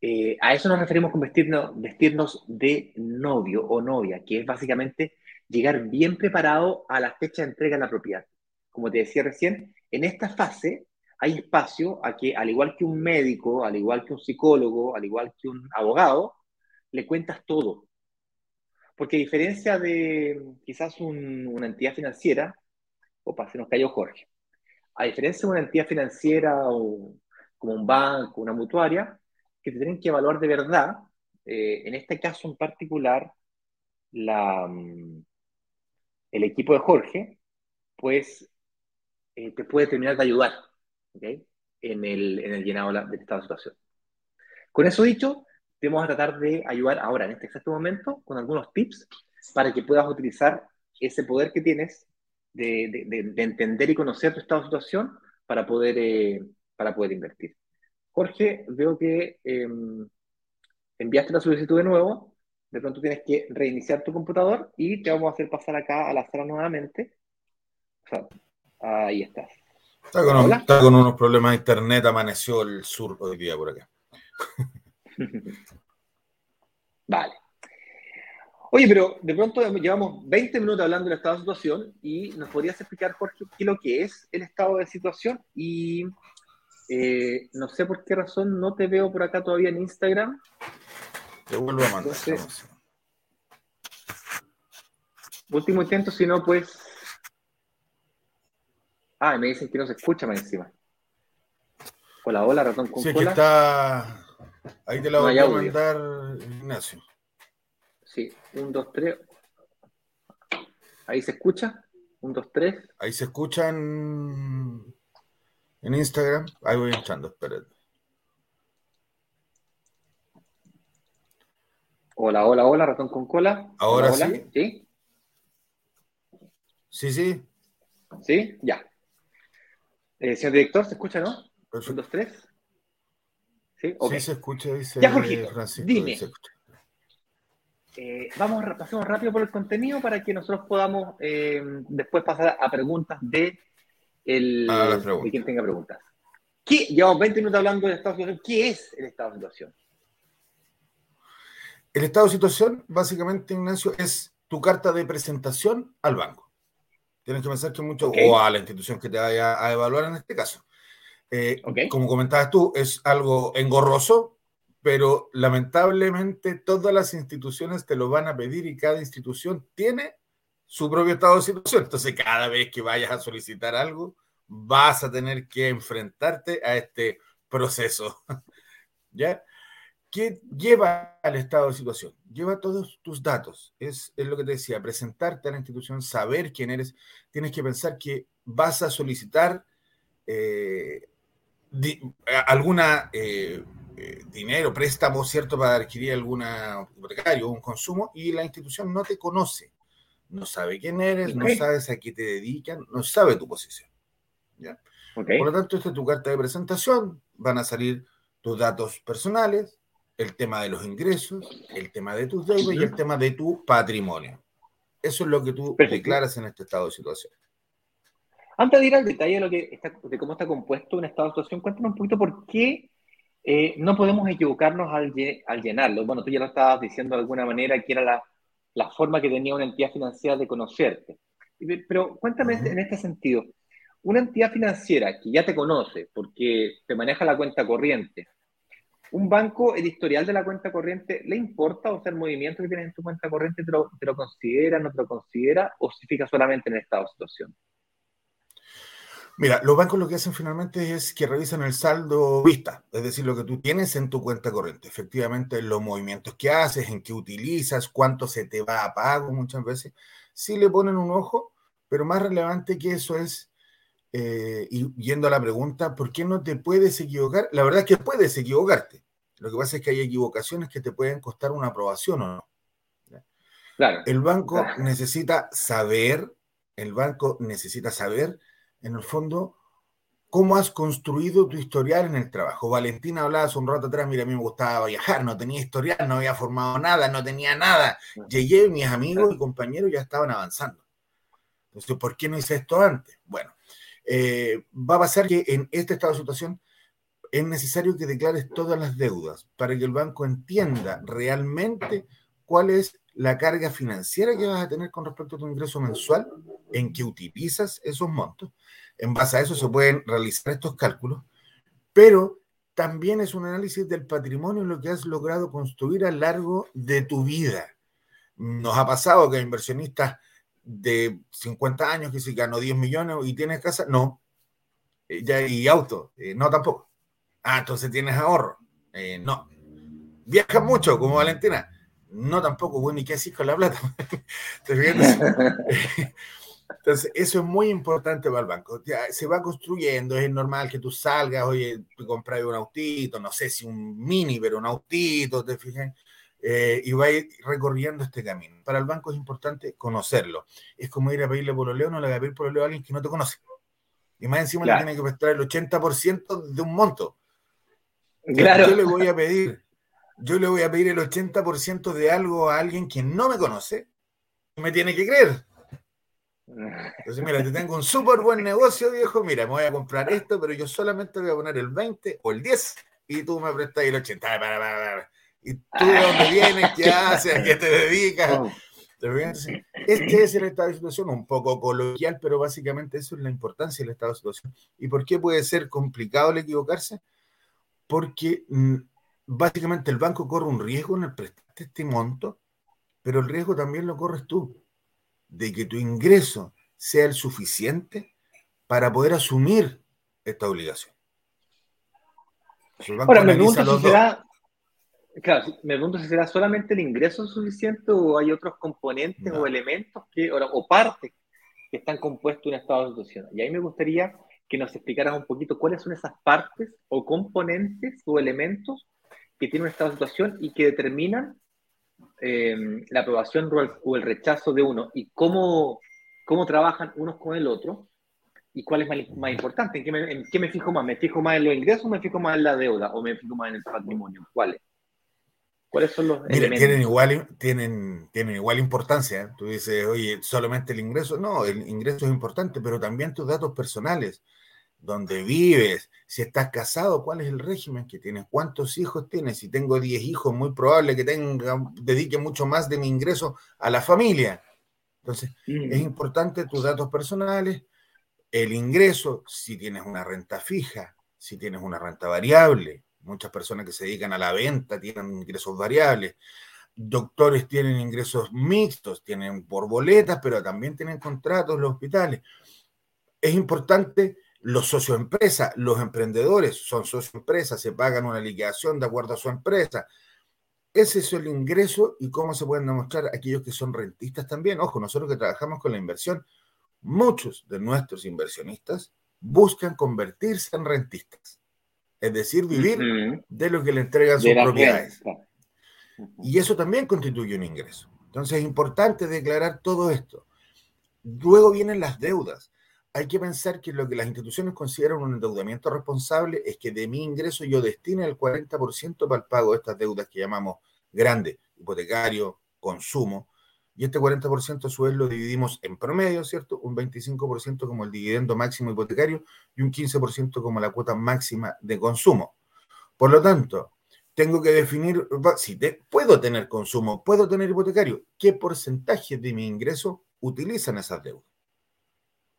eh, a eso nos referimos con vestirnos, vestirnos de novio o novia, que es básicamente llegar bien preparado a la fecha de entrega de la propiedad. Como te decía recién, en esta fase hay espacio a que, al igual que un médico, al igual que un psicólogo, al igual que un abogado, le cuentas todo. Porque a diferencia de quizás un- una entidad financiera, opa, se nos cayó Jorge. A diferencia de una entidad financiera o como un banco, una mutuaria, que te tienen que evaluar de verdad, eh, en este caso en particular, la, mm, el equipo de Jorge, pues eh, te puede terminar de ayudar ¿ok? en, el, en el llenado de esta situación. Con eso dicho, te vamos a tratar de ayudar ahora, en este exacto momento, con algunos tips para que puedas utilizar ese poder que tienes de, de- de- de entender y conocer tu estado de situación para poder, eh, para poder invertir. Jorge, veo que eh, enviaste la solicitud de nuevo, de pronto tienes que reiniciar tu computador y te vamos a hacer pasar acá a la sala nuevamente. O sea, ahí estás. Está con, Hola. está con unos problemas de internet, amaneció el sur hoy día por acá. Vale. Oye, pero de pronto llevamos 20 minutos hablando del estado de situación y nos podrías explicar, Jorge, qué es lo que es el estado de situación y eh, no sé por qué razón no te veo por acá todavía en Instagram. Te vuelvo a mandar. Entonces-. Último intento, si no, pues... Ah, y me dicen que no se escucha más encima. Hola, hola, ratón con Si es que cola. está. Ahí te la No voy a mandar, Ignacio. Sí, un, dos, tres. Ahí se escucha. Un, dos, tres. Ahí se escucha en, en Instagram. Ahí voy entrando, espérate. Hola, hola, hola, ratón con cola. Ahora Hola, hola. sí. ¿Sí? Sí, sí. ¿Sí? Ya. Eh, señor director, ¿se escucha, no? Un, Perfecto. dos, tres. ¿Sí? Se escucha, dice Ya, Jorgito, Francisco. dime. Eh, vamos, pasemos rápido por el contenido para que nosotros podamos eh, después pasar a preguntas de, el, A las preguntas. de quien tenga preguntas. ¿Qué? Llevamos 20 minutos hablando del estado de situación. ¿Qué es el estado de situación? El estado de situación, básicamente, Ignacio, es tu carta de presentación al banco. Tienes que pensar que mucho, o a la institución que te vaya a evaluar en este caso. Eh, Ok. Como comentabas tú, es algo engorroso, pero lamentablemente todas las instituciones te lo van a pedir y cada institución tiene su propio estado de situación. Entonces, cada vez que vayas a solicitar algo, vas a tener que enfrentarte a este proceso. ¿Ya? ¿Qué lleva al estado de situación? Lleva todos tus datos. Es, es lo que te decía, presentarte a la institución, saber quién eres. Tienes que pensar que vas a solicitar eh, di- alguna eh, eh, dinero, préstamo, ¿cierto? Para adquirir alguna hipotecario, un consumo, y la institución no te conoce. No sabe quién eres, no sabes a qué te dedican, no sabe tu posición. ¿ya? ¿Ok? Por lo tanto, esta es tu carta de presentación. Van a salir tus datos personales, el tema de los ingresos, el tema de tus deudas y el tema de tu patrimonio. Eso es lo que tú Perfecto. declaras en este estado de situación. Antes de ir al detalle de, lo que está, de cómo está compuesto un estado de situación, cuéntanos un poquito por qué eh, no podemos equivocarnos al, al llenarlo. Bueno, tú ya lo estabas diciendo de alguna manera que era la, la forma que tenía una entidad financiera de conocerte. Pero cuéntame Ujú. en este sentido, una entidad financiera que ya te conoce porque te maneja la cuenta corriente, ¿un banco, el historial de la cuenta corriente, le importa? O sea, el movimiento que tienes en tu cuenta corriente, ¿te lo, te lo considera, no te lo considera? ¿O se fija solamente en el estado de situación? Mira, los bancos lo que hacen finalmente es que revisan el saldo vista, es decir, lo que tú tienes en tu cuenta corriente. Efectivamente, los movimientos que haces, en qué utilizas, cuánto se te va a pago muchas veces, sí le ponen un ojo, pero más relevante que eso es, eh, y yendo a la pregunta, ¿por qué no te puedes equivocar? La verdad es que puedes equivocarte. Lo que pasa es que hay equivocaciones que te pueden costar una aprobación o no. Claro. El banco Claro. necesita saber, el banco necesita saber, en el fondo, cómo has construido tu historial en el trabajo. Valentina hablaba hace un rato atrás, mira, a mí me gustaba viajar, no tenía historial, no había formado nada, no tenía nada. Llegué, mis amigos y compañeros ya estaban avanzando. Entonces, ¿por qué no hice esto antes? Bueno, eh, va a pasar que en este estado de situación es necesario que declares todas las deudas para que el banco entienda realmente cuál es la carga financiera que vas a tener con respecto a tu ingreso mensual, en que utilizas esos montos. En base a eso se pueden realizar estos cálculos, pero también es un análisis del patrimonio, lo que has logrado construir a lo largo de tu vida. Nos ha pasado que inversionistas de 50 años que se ganó 10 millones y tienes casa, no. Eh, ya, y auto, eh, no tampoco. Ah, entonces tienes ahorro. Eh, no. Viajas mucho, como Valentina. No tampoco, bueno, ¿y qué haces con la plata? ¿Te? Entonces, eso es muy importante para el banco. Ya se va construyendo, es normal que tú salgas, oye, compras un autito, no sé si un mini, pero un autito, te fijas, eh, y va recorriendo este camino. Para el banco es importante conocerlo. Es como ir a pedirle pololeo, no le va a pedir pololeo a alguien que no te conoce. Y más encima Claro. le tiene que prestar el 80% de un monto. Claro. Yo le voy a pedir, yo le voy a pedir el 80% de algo a alguien que no me conoce y me tiene que creer. Entonces, mira, te tengo un súper buen negocio, viejo. Mira, me voy a comprar esto, pero yo solamente voy a poner el 20 o el 10 y tú me prestas el 80. Para, para, para. ¿Y tú de dónde vienes? ¿Qué haces? ¿A qué te dedicas? Oh, Este es el estado de situación, un poco coloquial, pero básicamente eso es la importancia del estado de situación. ¿Y por qué puede ser complicado el equivocarse? Porque mm, básicamente el banco corre un riesgo en el prestarte este monto, pero el riesgo también lo corres tú, de que tu ingreso sea el suficiente para poder asumir esta obligación. Ahora, me pregunto si será, Claro, me pregunto si será solamente el ingreso suficiente o hay otros componentes No. o elementos que, o, o partes que están compuestos en un estado de situación. Y ahí me gustaría que nos explicaras un poquito cuáles son esas partes o componentes o elementos que tiene un estado de situación y que determinan eh, la aprobación o el, o el rechazo de uno y cómo, cómo trabajan unos con el otro y cuál es más, más importante, ¿En qué, me, en qué me fijo más, me fijo más en los ingresos o me fijo más en la deuda o me fijo más en el patrimonio, ¿cuáles? ¿Cuáles son los Mira, elementos? tienen igual, tienen, tienen igual importancia. ¿eh? Tú dices, oye, solamente el ingreso. No, el ingreso es importante, pero también tus datos personales. Dónde vives, si estás casado, cuál es el régimen que tienes, cuántos hijos tienes. Si tengo 10 hijos, muy probable que tenga, dedique mucho más de mi ingreso a la familia. Entonces, Mm. es importante tus datos personales, el ingreso, si tienes una renta fija, si tienes una renta variable. Muchas personas que se dedican a la venta tienen ingresos variables. Doctores tienen ingresos mixtos, tienen por boletas, pero también tienen contratos los hospitales. Es importante los socioempresas, los emprendedores son socioempresas, se pagan una liquidación de acuerdo a su empresa. Ese es el ingreso y cómo se pueden demostrar aquellos que son rentistas también. Ojo, nosotros que trabajamos con la inversión, muchos de nuestros inversionistas buscan convertirse en rentistas, es decir, vivir de lo que le entregan sus propiedades. Y eso también constituye un ingreso. Entonces es importante declarar todo esto. Luego vienen las deudas. Hay que pensar que lo que las instituciones consideran un endeudamiento responsable es que de mi ingreso yo destine el 40% para el pago de estas deudas que llamamos grandes, hipotecario, consumo, y este 40% a su vez lo dividimos en promedio, ¿cierto? Un 25% como el dividendo máximo hipotecario y un 15% como la cuota máxima de consumo. Por lo tanto, tengo que definir, si puedo tener consumo, puedo tener hipotecario, qué porcentaje de mi ingreso utilizan esas deudas.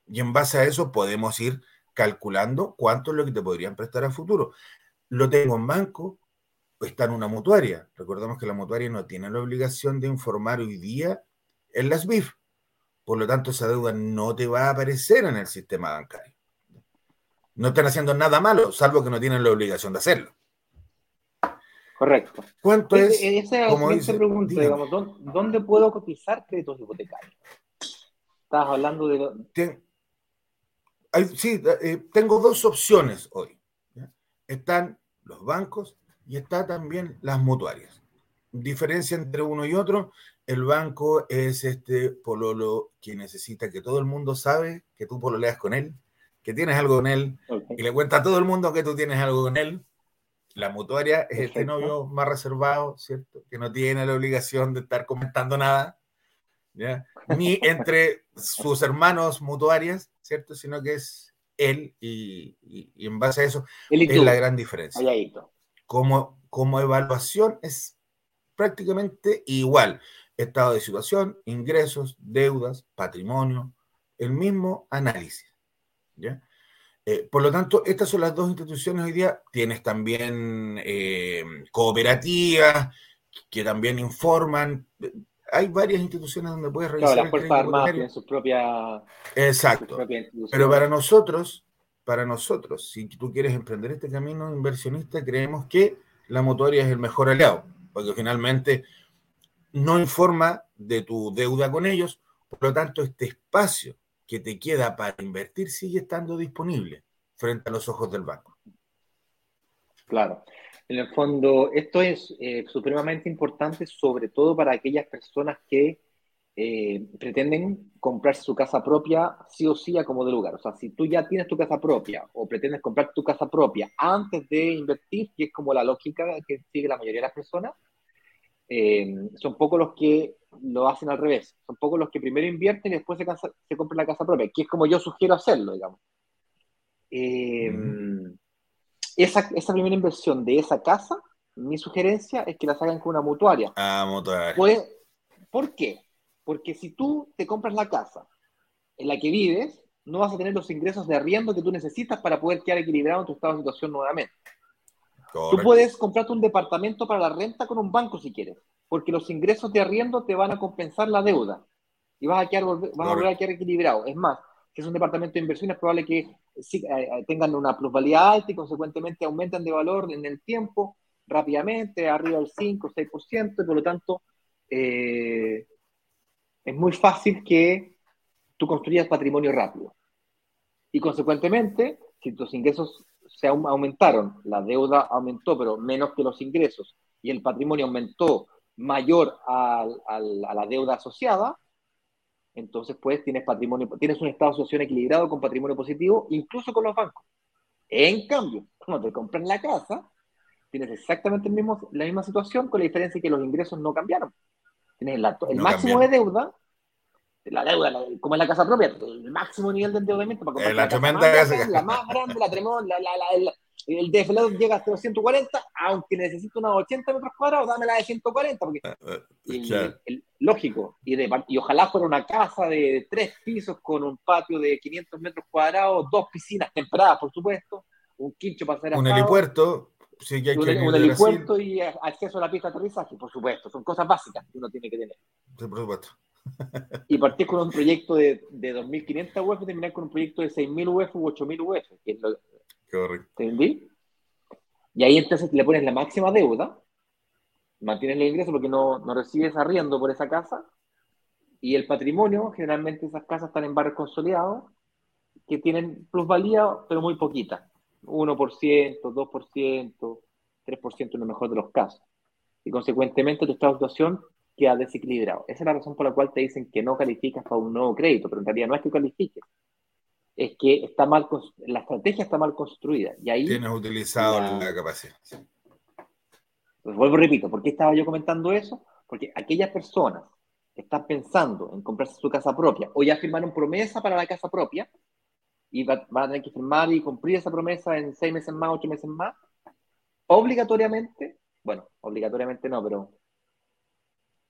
Y en base a eso podemos ir calculando cuánto es lo que te podrían prestar a futuro. Lo tengo en banco, está en una mutuaria. Recordemos que la mutuaria no tiene la obligación de informar hoy día en las BIF. Por lo tanto, esa deuda no te va a aparecer en el sistema bancario. No están haciendo nada malo, salvo que no tienen la obligación de hacerlo. Correcto. ¿Cuánto es? Esa es la como dice, pregunta, digamos, ¿dó- ¿dónde puedo cotizar créditos hipotecarios? Estabas hablando de... lo- Ten- hay- sí, eh, tengo dos opciones hoy. ¿ya? Están los bancos y está también las mutuarias. Diferencia entre uno y otro, el banco es este pololo que necesita que todo el mundo sabe que tú pololeas con él, que tienes algo con él, ok. y le cuenta a todo el mundo que tú tienes algo con él. La mutuaria es este Perfecto. novio más reservado, ¿cierto? Que no tiene la obligación de estar comentando nada, ¿ya? Ni entre sus hermanos mutuarias, ¿cierto? Sino que es él y, y- y en base a eso es la gran diferencia. halladito. Como, como evaluación es prácticamente igual. Estado de situación, ingresos, deudas, patrimonio, el mismo análisis. ¿ya? Eh, por lo tanto, estas son las dos instituciones hoy día. Tienes también eh, cooperativas que también informan. Hay varias instituciones donde puedes revisar. Claro, las Fuerzas Armadas tienen propias sus Exacto. Pero para nosotros, para nosotros, si tú quieres emprender este camino inversionista, creemos que la mutuaria es el mejor aliado, porque finalmente no informa de tu deuda con ellos, por lo tanto, este espacio que te queda para invertir sigue estando disponible frente a los ojos del banco. Claro. En el fondo, esto es eh, supremamente importante, sobre todo para aquellas personas que eh, pretenden comprarse su casa propia sí o sí a como de lugar. O sea, si tú ya tienes tu casa propia o pretendes comprar tu casa propia antes de invertir, que es como la lógica que sigue la mayoría de las personas, eh, son pocos los que lo hacen al revés. Son pocos los que primero invierten y después se, compran la casa propia, que es como yo sugiero hacerlo, digamos. Eh, esa, esa primera inversión de esa casa, mi sugerencia es que la hagan con una mutuaria. Ah, mutuaria. Pues, ¿Por qué? Porque si tú te compras la casa en la que vives, no vas a tener los ingresos de arriendo que tú necesitas para poder quedar equilibrado en tu estado de situación nuevamente. Tú Correcto. puedes comprarte un departamento para la renta con un banco si quieres, porque los ingresos de arriendo te van a compensar la deuda y vas a, quedar, volver- vas a volver a quedar equilibrado. Es más, si es un departamento de inversión, es probable que sí, eh, eh, tengan una plusvalía alta y consecuentemente aumenten de valor en el tiempo. rápidamente, arriba del 5, 6%, y por lo tanto eh, es muy fácil que tú construyas patrimonio rápido. Y consecuentemente, si tus ingresos se aumentaron, la deuda aumentó, pero menos que los ingresos, y el patrimonio aumentó mayor a, la deuda asociada, entonces pues tienes patrimonio, tienes un estado de asociación equilibrado con patrimonio positivo, incluso con los bancos. En cambio, cuando te compran la casa, tienes exactamente el mismo, la misma situación, con la diferencia que los ingresos no cambiaron. Tienes el máximo de deuda, la deuda, como es la casa propia, el máximo nivel de endeudamiento para comprar la, la, más la más grande, la tremenda, la, el DFL llega hasta 240, aunque necesito unos 80 metros cuadrados, dame la de 140, porque ah, ah, lógico, y, y, ojalá fuera una casa de tres pisos con un patio de 500 metros cuadrados, dos piscinas tempradas, por supuesto, un quincho para hacer Un helipuerto, sí que hay un, un helipuerto y acceso a la pista de aterrizaje, por supuesto, son cosas básicas que uno tiene que tener. Sí, por supuesto. y partir con un proyecto de, de 2.500 UF y terminar con un proyecto de 6.000 UF u 8.000 UF, que es lo, ¿Entendí? Y ahí entonces le pones la máxima deuda, mantienes el ingreso porque no, no recibes arriendo por esa casa, y el patrimonio, generalmente esas casas están en barrios consolidados, que tienen plusvalía, pero muy poquita. 1%, 2%, 3% en lo mejor de los casos. Y consecuentemente tu estado de situación queda desequilibrado. Esa es la razón por la cual te dicen que no calificas para un nuevo crédito, pero en realidad no es que califiques, es que está mal, la estrategia está mal construida. Y ahí Tienes utilizado la, capacidad. Pues vuelvo, repito, ¿por qué estaba yo comentando eso? Porque aquellas personas que están pensando en comprarse su casa propia o ya firmaron promesa para la casa propia y van a tener que firmar y cumplir esa promesa en seis meses más, ocho meses más, obligatoriamente, bueno, obligatoriamente no, pero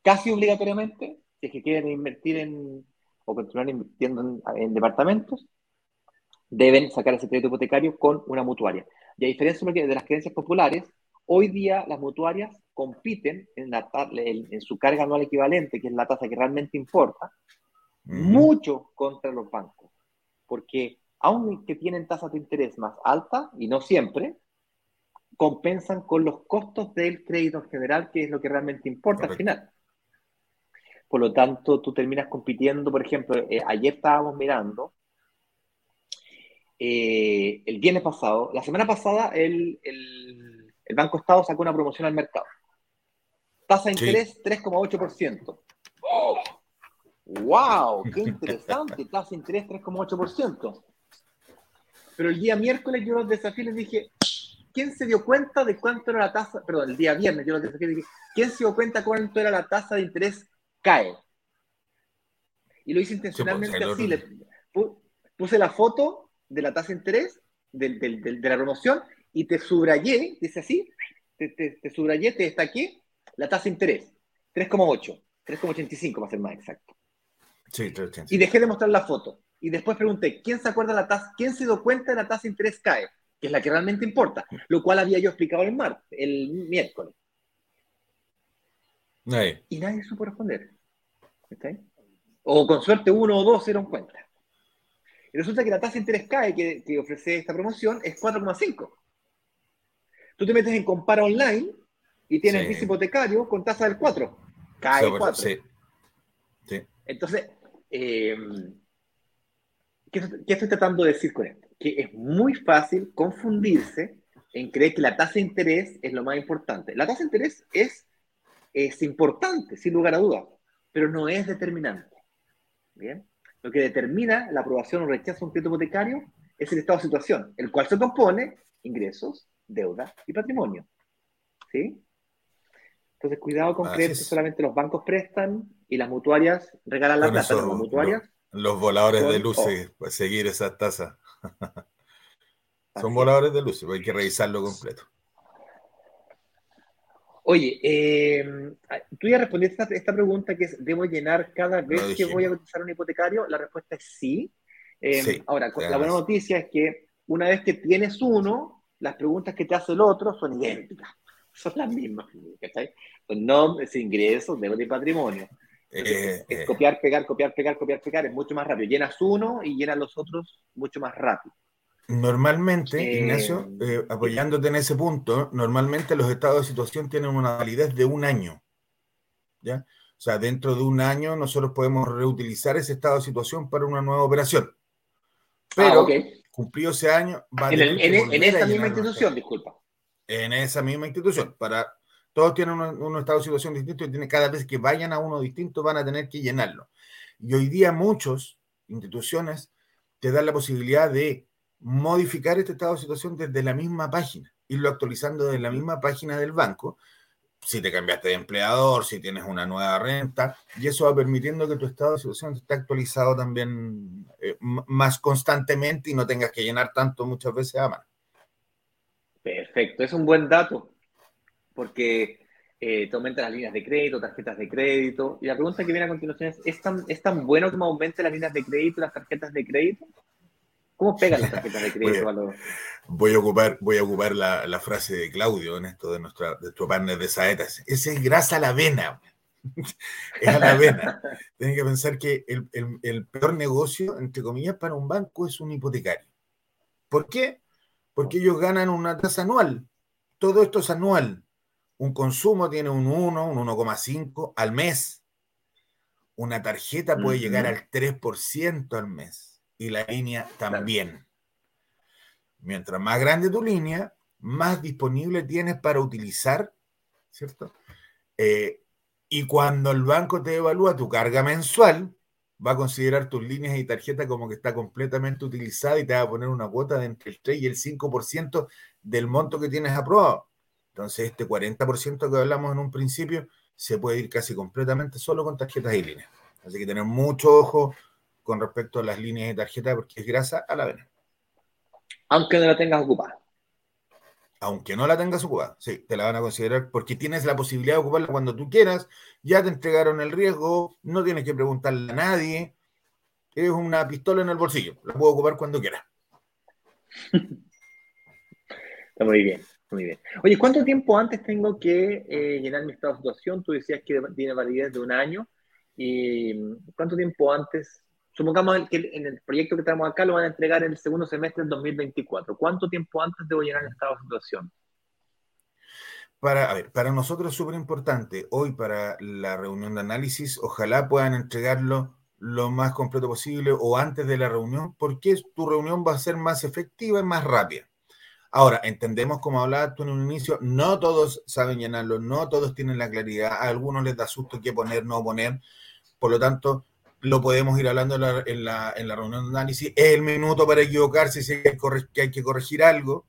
casi obligatoriamente, si es que quieren invertir en o continuar invirtiendo en departamentos, deben sacar ese crédito hipotecario con una mutuaria. Y a diferencia de las creencias populares, hoy día las mutuarias compiten en, la, en, su carga anual equivalente, que es la tasa que realmente importa, mucho contra los bancos. Porque aunque tienen tasas de interés más altas, y no siempre, compensan con los costos del crédito en general, que es lo que realmente importa al final. Por lo tanto, tú terminas compitiendo, por ejemplo, eh, ayer estábamos mirando eh, el viernes pasado, la semana pasada, el, Banco Estado sacó una promoción al mercado. Tasa de interés 3,8%. ¡Wow! ¡Qué interesante! Tasa de interés 3,8%. Pero el día miércoles yo los desafié les dije, ¿quién se dio cuenta de cuánto era la tasa? Perdón, el día viernes yo los desafié y dije, ¿quién se dio cuenta cuánto era la tasa de interés CAE? Y lo hice intencionalmente así. Le puse la foto de la tasa de interés de la promoción y te subrayé, dice así, te, te, subrayé, te destaqué la tasa de interés, 3,8, 3,85 para ser más exacto. Sí, y dejé de mostrar la foto. Y después pregunté, ¿quién se acuerda la tasa, quién se dio cuenta de la tasa de interés CAE? Que es la que realmente importa, lo cual había yo explicado el martes, el miércoles. Y nadie supo responder. O con suerte uno o dos se dieron cuenta. Y resulta que la tasa de interés CAE que, ofrece esta promoción es 4,5. Tú te metes en Compara Online y tienes sí. hipotecario con tasa del 4. CAE 4. Sí. Entonces, eh, ¿qué, estoy tratando de decir con esto? Que es muy fácil confundirse en creer que la tasa de interés es lo más importante. La tasa de interés es, es importante, sin lugar a dudas, pero no es determinante. ¿Bien? Lo que determina la aprobación o rechazo de un crédito hipotecario es el estado de situación, el cual se compone ingresos, deuda y patrimonio. ¿Sí? Entonces, cuidado con creer que solamente los bancos prestan y las mutuarias regalan la plata. Las mutuarias. Los, voladores de luces, pues, seguir esas tasas. Son voladores de luces, hay que revisarlo completo. Oye, eh, tú ya respondiste esta, esta, pregunta que es, ¿debo llenar cada vez que voy a utilizar un hipotecario? La respuesta es sí. Eh, ahora, la buena noticia es que una vez que tienes uno, las preguntas que te hace el otro son idénticas. Son las mismas. Son nombres, ingresos, deuda y patrimonio. Eh, es copiar, pegar, copiar, pegar, copiar, pegar. Es mucho más rápido. Llenas uno y llenas los otros mucho más rápido. Normalmente, Ignacio, eh, apoyándote en ese punto, normalmente los estados de situación tienen una validez de un año. ¿Ya? O sea, dentro de un año nosotros podemos reutilizar ese estado de situación para una nueva operación. Pero ah, cumplido ese año, va En, el- que en- esa misma institución, disculpa. en esa misma institución. Para, todos tienen un, un estado de situación distinto y cada vez que vayan a uno distinto van a tener que llenarlo. Y hoy día muchas instituciones te dan la posibilidad de modificar este estado de situación desde la misma página, irlo actualizando desde la misma página del banco, si te cambiaste de empleador, si tienes una nueva renta, y eso va permitiendo que tu estado de situación esté actualizado también eh, más constantemente y no tengas que llenar tanto muchas veces a mano. Perfecto, es un buen dato, porque eh, te aumentan las líneas de crédito, tarjetas de crédito. Y la pregunta que viene a continuación es, ¿es tan, ¿es tan bueno que me aumenten las líneas de crédito, las tarjetas de crédito? ¿Cómo pegan las tarjetas de crédito a los... Voy a ocupar, voy a ocupar la, la frase de Claudio en esto de, nuestra, de nuestro partner de Saetas. Ese es grasa a la vena. es a la vena. Tienen que pensar que el, el- el peor negocio, entre comillas, para un banco es un hipotecario. ¿Por qué? Porque ellos ganan una tasa anual. Todo esto es anual. Un consumo tiene un 1, un 1,5 al mes. Una tarjeta puede llegar al 3% al mes. Y la línea también. Mientras más grande tu línea, más disponible tienes para utilizar, ¿cierto? Eh, y cuando el banco te evalúa tu carga mensual, va a considerar tus líneas y tarjeta como que está completamente utilizada y te va a poner una cuota de entre el 3 y el 5% del monto que tienes aprobado. Entonces, este 40% que hablamos en un principio se puede ir casi completamente solo con tarjetas y líneas. Así que tener mucho ojo con respecto a las líneas y tarjetas porque es grasa a la vena. Aunque no la tengas ocupada. aunque no la tengas ocupada, sí, te la van a considerar porque tienes la posibilidad de ocuparla cuando tú quieras, ya te entregaron el riesgo, no tienes que preguntarle a nadie, es una pistola en el bolsillo, la puedo ocupar cuando quiera. Está muy bien, muy bien. Oye, ¿cuánto tiempo antes tengo que eh, llenar mi estado de situación? Tú decías que tiene validez de un año. ¿Y cuánto tiempo antes? Supongamos que en el proyecto que tenemos acá lo van a entregar en el segundo semestre del 2024. ¿Cuánto tiempo antes debo llenar el estado de situación? Para, a ver, para nosotros es súper importante, hoy para la reunión de análisis, ojalá puedan entregarlo lo más completo posible o antes de la reunión, porque tu reunión va a ser más efectiva y más rápida. Ahora, entendemos, como hablabas tú en un inicio, no todos saben llenarlo, no todos tienen la claridad, a algunos les da susto qué poner, no poner, por lo tanto, lo podemos ir hablando en la, en la, en la reunión de análisis, es el minuto para equivocarse si hay que, hay corregir algo,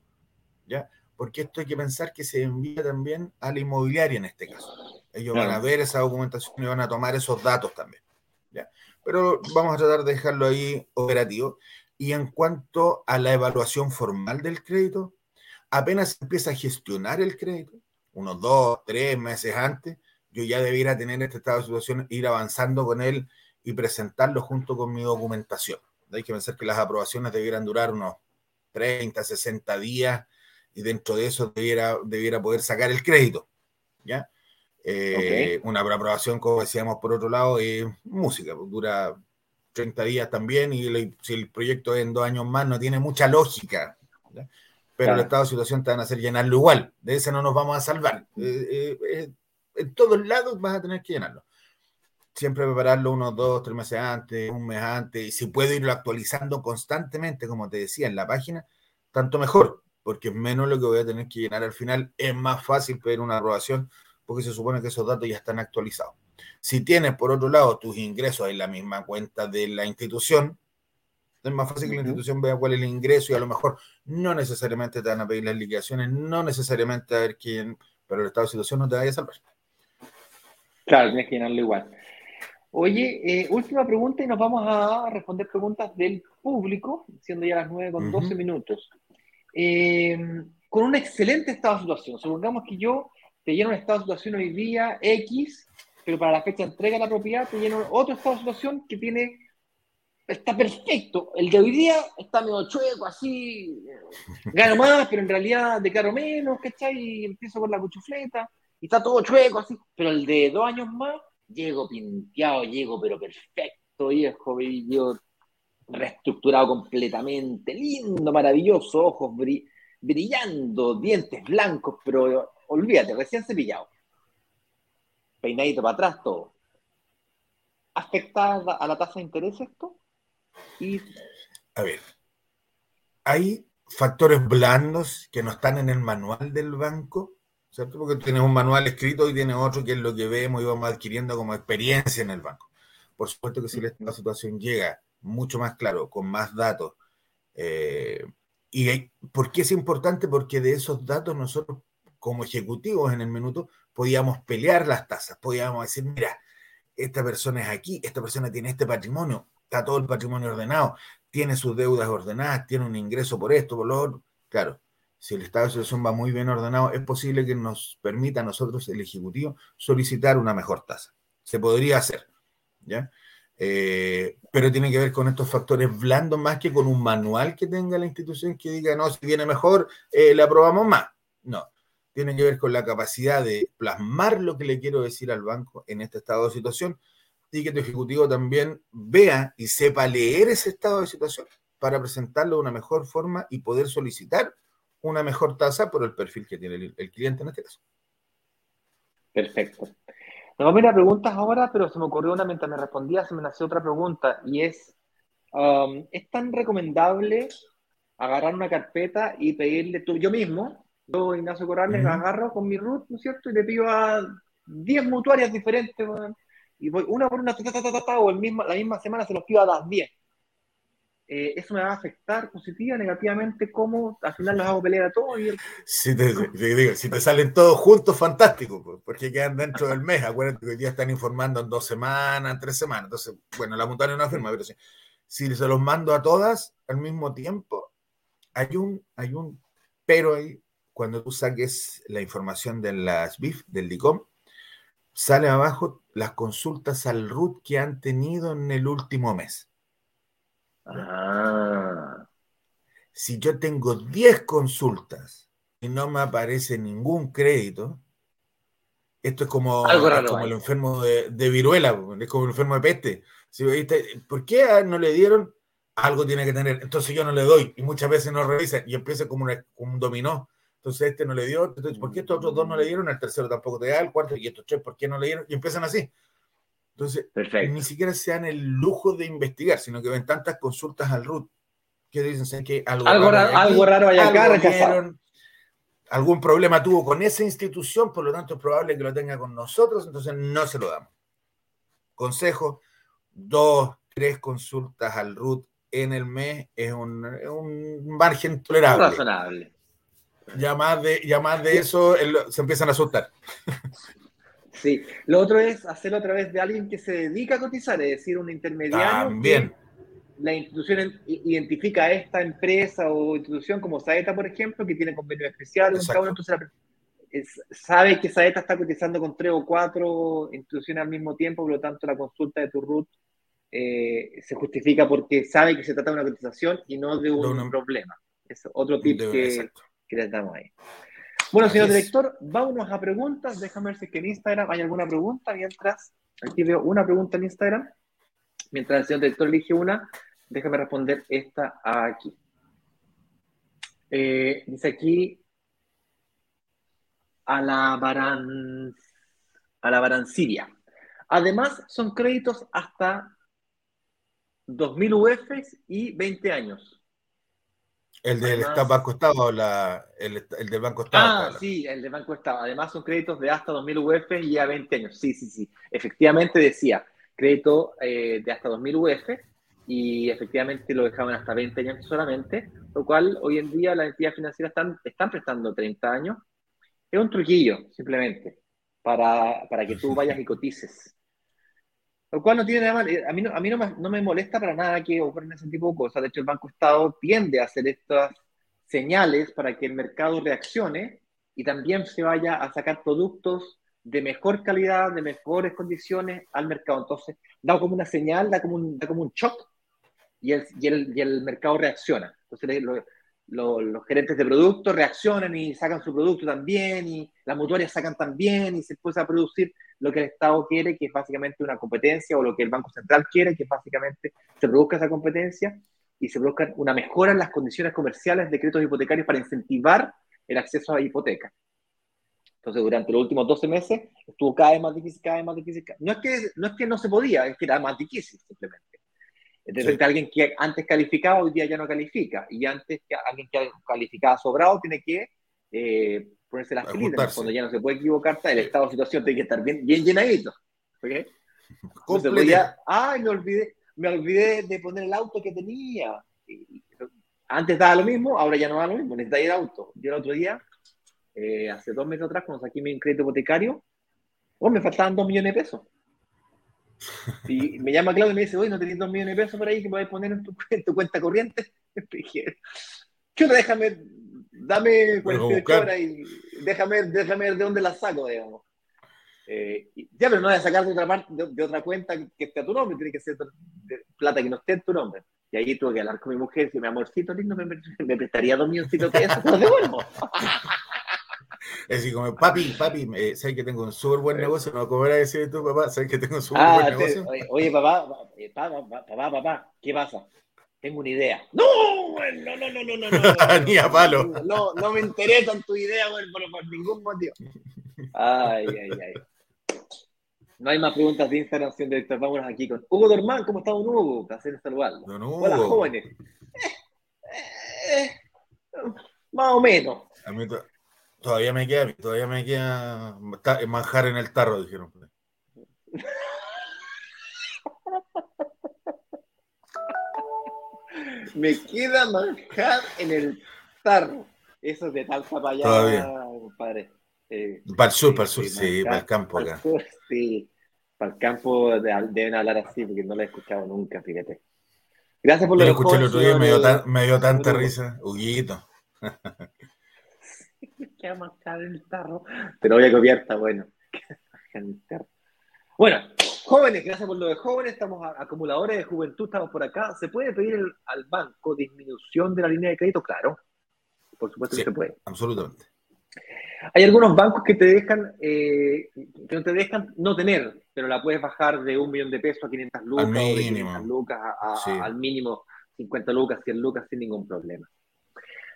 ¿ya? Porque esto hay que pensar que se envía también a la inmobiliaria en este caso. Ellos Claro. van a ver esa documentación y van a tomar esos datos también, ¿ya? Pero vamos a tratar de dejarlo ahí operativo. Y en cuanto a la evaluación formal del crédito, apenas empieza a gestionar el crédito, unos dos, tres meses antes, yo ya debiera tener este estado de situación, ir avanzando con él y presentarlo junto con mi documentación. Hay que pensar que las aprobaciones debieran durar unos 30, 60 días y dentro de eso debiera, debiera poder sacar el crédito. ¿ya? Eh, Una aprobación, como decíamos por otro lado, es música, pues, dura 30 días también y si el proyecto es en dos años más no tiene mucha lógica. ¿ya? Pero Claro. el estado de situación te van a hacer llenarlo igual. De ese no nos vamos a salvar. Eh, eh, eh, en todos lados vas a tener que llenarlo. Siempre prepararlo unos dos, tres meses antes, un mes antes, y si puedo irlo actualizando constantemente, como te decía, en la página, tanto mejor, porque es menos lo que voy a tener que llenar al final. Es más fácil pedir una aprobación porque se supone que esos datos ya están actualizados. Si tienes, por otro lado, tus ingresos en la misma cuenta de la institución, es más fácil que la institución vea cuál es el ingreso y a lo mejor no necesariamente te van a pedir las liquidaciones, no necesariamente a ver quién, pero el estado de situación no te vaya a salvar. Claro, tienes que llenarlo igual. Oye, eh, última pregunta y nos vamos a responder preguntas del público, siendo ya las 9 con Ujú. 12 minutos. Eh, con un excelente estado de situación. Supongamos que yo te lleno un estado de situación hoy día X, pero para la fecha de entrega de la propiedad te lleno otro estado de situación que tiene está perfecto. El de hoy día está medio chueco, así, eh, gano más, pero en realidad declaro menos, ¿cachai? Y empiezo con la cuchufleta, y está todo chueco, así. Pero el de dos años más, llego pinteado, llego, pero perfecto, viejo, yo reestructurado completamente, lindo, maravilloso, ojos brillando, dientes blancos, pero olvídate, recién cepillado. Peinadito para atrás, todo. ¿Afecta a la tasa de interés esto? A ver, hay factores blandos que no están en el manual del banco, ¿cierto? Porque tienes un manual escrito y tienes otro que es lo que vemos y vamos adquiriendo como experiencia en el banco. Por supuesto que si la situación llega mucho más claro, con más datos, eh, ¿y por qué es importante? Porque de esos datos nosotros como ejecutivos en el minuto podíamos pelear las tasas, podíamos decir, mira, esta persona es aquí, esta persona tiene este patrimonio, está todo el patrimonio ordenado, tiene sus deudas ordenadas, tiene un ingreso por esto, por lo otro. Claro, si el estado de situación va muy bien ordenado, es posible que nos permita a nosotros, el Ejecutivo, solicitar una mejor tasa. Se podría hacer, ¿ya? Eh, pero tiene que ver con estos factores blandos más que con un manual que tenga la institución que diga, no, si viene mejor, eh, le aprobamos más. No, tiene que ver con la capacidad de plasmar lo que le quiero decir al banco en este estado de situación y que tu ejecutivo también vea y sepa leer ese estado de situación para presentarlo de una mejor forma y poder solicitar una mejor tasa por el perfil que tiene el, cliente en este caso. Perfecto. No me a preguntas ahora, pero se me ocurrió una mientras me respondía, se me nació otra pregunta y es, um, ¿es tan recomendable agarrar una carpeta y pedirle tú, yo mismo, yo Ignacio Corrales, agarro con mi root, ¿no es cierto? Y le pido a 10 mutuarias diferentes, y voy una por una, o el mismo, la misma semana se los pido a las 10. Eh, eso me va a afectar positiva, negativamente, como al final los hago pelear a todos. Y si, te, digo, si te salen todos juntos, fantástico, porque quedan dentro del mes. Acuérdate que hoy día están informando en dos semanas, tres semanas. Entonces, bueno, la montaña no firma, pero sí. Si se los mando a todas al mismo tiempo, hay un, hay un pero ahí, cuando tú saques la información de las BIF, del DICOM, sale abajo las consultas al RUT que han tenido en el último mes. Ah. Si yo tengo 10 consultas y no me aparece ningún crédito, esto es como, como el enfermo de, viruela, es como el enfermo de peste. ¿Por qué no le dieron? Algo tiene que tener. Entonces yo no le doy y muchas veces no revisa y empieza como, un dominó. Entonces este no le dio, entonces, ¿por qué estos otros dos no le dieron? El tercero tampoco te da, el cuarto y estos tres, ¿por qué no le dieron? Y empiezan así. Entonces, ni siquiera se dan el lujo de investigar, sino que ven tantas consultas al RUT que dicen que algo, algo raro, algo raro hay acá, algún problema tuvo con esa institución, por lo tanto es probable que lo tenga con nosotros, entonces no se lo damos. Consejo, dos, tres consultas al RUT en el mes es un, un margen tolerable. Razonable. Ya más de, ya más de eso se empiezan a asustar. Sí, lo otro es hacerlo a través de alguien que se dedica a cotizar, es decir, un intermediario. También. La institución identifica a esta empresa o institución como Saeta, por ejemplo, que tiene convenio especial, entonces sabe que Saeta está cotizando con tres o cuatro instituciones al mismo tiempo, por lo tanto la consulta de tu root eh, se justifica porque sabe que se trata de una cotización y no de un, problema. Es otro tip que, que les damos ahí. Bueno, señor director, vámonos a preguntas. Déjame ver si es que en Instagram hay alguna pregunta mientras. Aquí veo una pregunta en Instagram. Mientras el señor director elige una, déjame responder esta aquí. Eh, dice aquí a la Baran, a la Baranciria. Además, son créditos hasta 2.000 UFs y 20 años. El del Banco Estado, el, del Banco Estado. Ah, sí, el del Banco Estado. Además son créditos de hasta 2.000 UF y a 20 años. Sí, sí, sí. Efectivamente decía, crédito eh, de hasta 2.000 UF y efectivamente lo dejaban hasta 20 años solamente, lo cual hoy en día las entidades financieras están, están prestando 30 años. Es un truquillo, simplemente, para, para que tú vayas y cotices. Lo cual no tiene nada mal. Eh, a mí, no, a mí no, me, no me molesta para nada que ocurran ese tipo de cosas. De hecho, el Banco Estado tiende a hacer estas señales para que el mercado reaccione y también se vaya a sacar productos de mejor calidad, de mejores condiciones al mercado. Entonces, da como una señal, da como un, da como un shock y el, y el, y el mercado reacciona. Entonces, los gerentes de producto reaccionan y sacan su producto también, y las mutuarias sacan también, y se empieza a producir lo que el Estado quiere, que es básicamente una competencia, o lo que el Banco Central quiere, que básicamente se produzca esa competencia y se produzca una mejora en las condiciones comerciales de créditos hipotecarios para incentivar el acceso a hipoteca. Entonces, durante los últimos 12 meses estuvo cada vez más difícil, cada vez más difícil. No es que no, es que no se podía, es que era más difícil simplemente. De repente alguien que antes calificaba, hoy día ya no califica. Y antes que alguien que calificaba sobrado tiene que eh, ponerse las pilas. Cuando ya no se puede equivocar, el estado de situación tiene que estar bien, bien llenadito. ¿Okay? Ya, ay, me olvidé, me olvidé de poner el auto que tenía. Antes daba lo mismo, ahora ya no da lo mismo, necesita ir auto. Yo el otro día, eh, hace dos meses atrás, cuando saqué mi crédito hipotecario, oh, me faltaban dos millones de pesos. Y me llama Claudio y me dice, oye, ¿no tenés dos millones de pesos por ahí que podés poner en tu, cuenta corriente? ¿Qué déjame, dame 48 horas y déjame, déjame ver de dónde la saco, digamos. Eh, ya, pero no voy a sacar de otra, parte, de, otra cuenta que esté a tu nombre, tiene que ser de plata que no esté en tu nombre. Y ahí tuve que hablar con mi mujer y mi amorcito lindo me, me prestaría dos millones de pesos, te los devuelvo. Es decir, como, papi, papi, eh, sabes que tengo un súper buen negocio, no como era decir tu papá, sabes que tengo un súper buen ah, negocio. Oye, papá, eh, papá, papá, papá, ¿qué pasa? Tengo una idea. No, no, no, no, no, no, no. Ni a palo. No, no me interesa tu idea, güey, por, por ningún motivo. Ay, ay, ay. No hay más preguntas de Instagram, señor director. Vámonos aquí con Hugo Dormán. ¿Cómo está don Hugo? Placer saludarlo. Don Hugo. Hola, jóvenes. Eh, eh, más o menos. A mí Todavía me queda, todavía me queda manjar en el tarro, dijeron. me queda manjar en el tarro. Eso es de tal para allá, compadre. Eh, para el sur, para el sur, sí, para el campo acá. sí, para el campo deben hablar así, porque no lo he escuchado nunca, fíjate. Gracias por lo que escuché el otro día, me dio, me dio tanta risa, Huguito. que marcar en el tarro. Pero voy a copiar, está bueno. Bueno, jóvenes, gracias por lo de jóvenes, estamos acumuladores de juventud, estamos por acá. ¿Se puede pedir al banco disminución de la línea de crédito? Claro, por supuesto que se puede. Absolutamente. Hay algunos bancos que te dejan, eh, que no te dejan no tener, pero la puedes bajar de un millón de pesos a 500 lucas, al mínimo, o de 500 lucas al mínimo 50 lucas, 100 lucas sin ningún problema.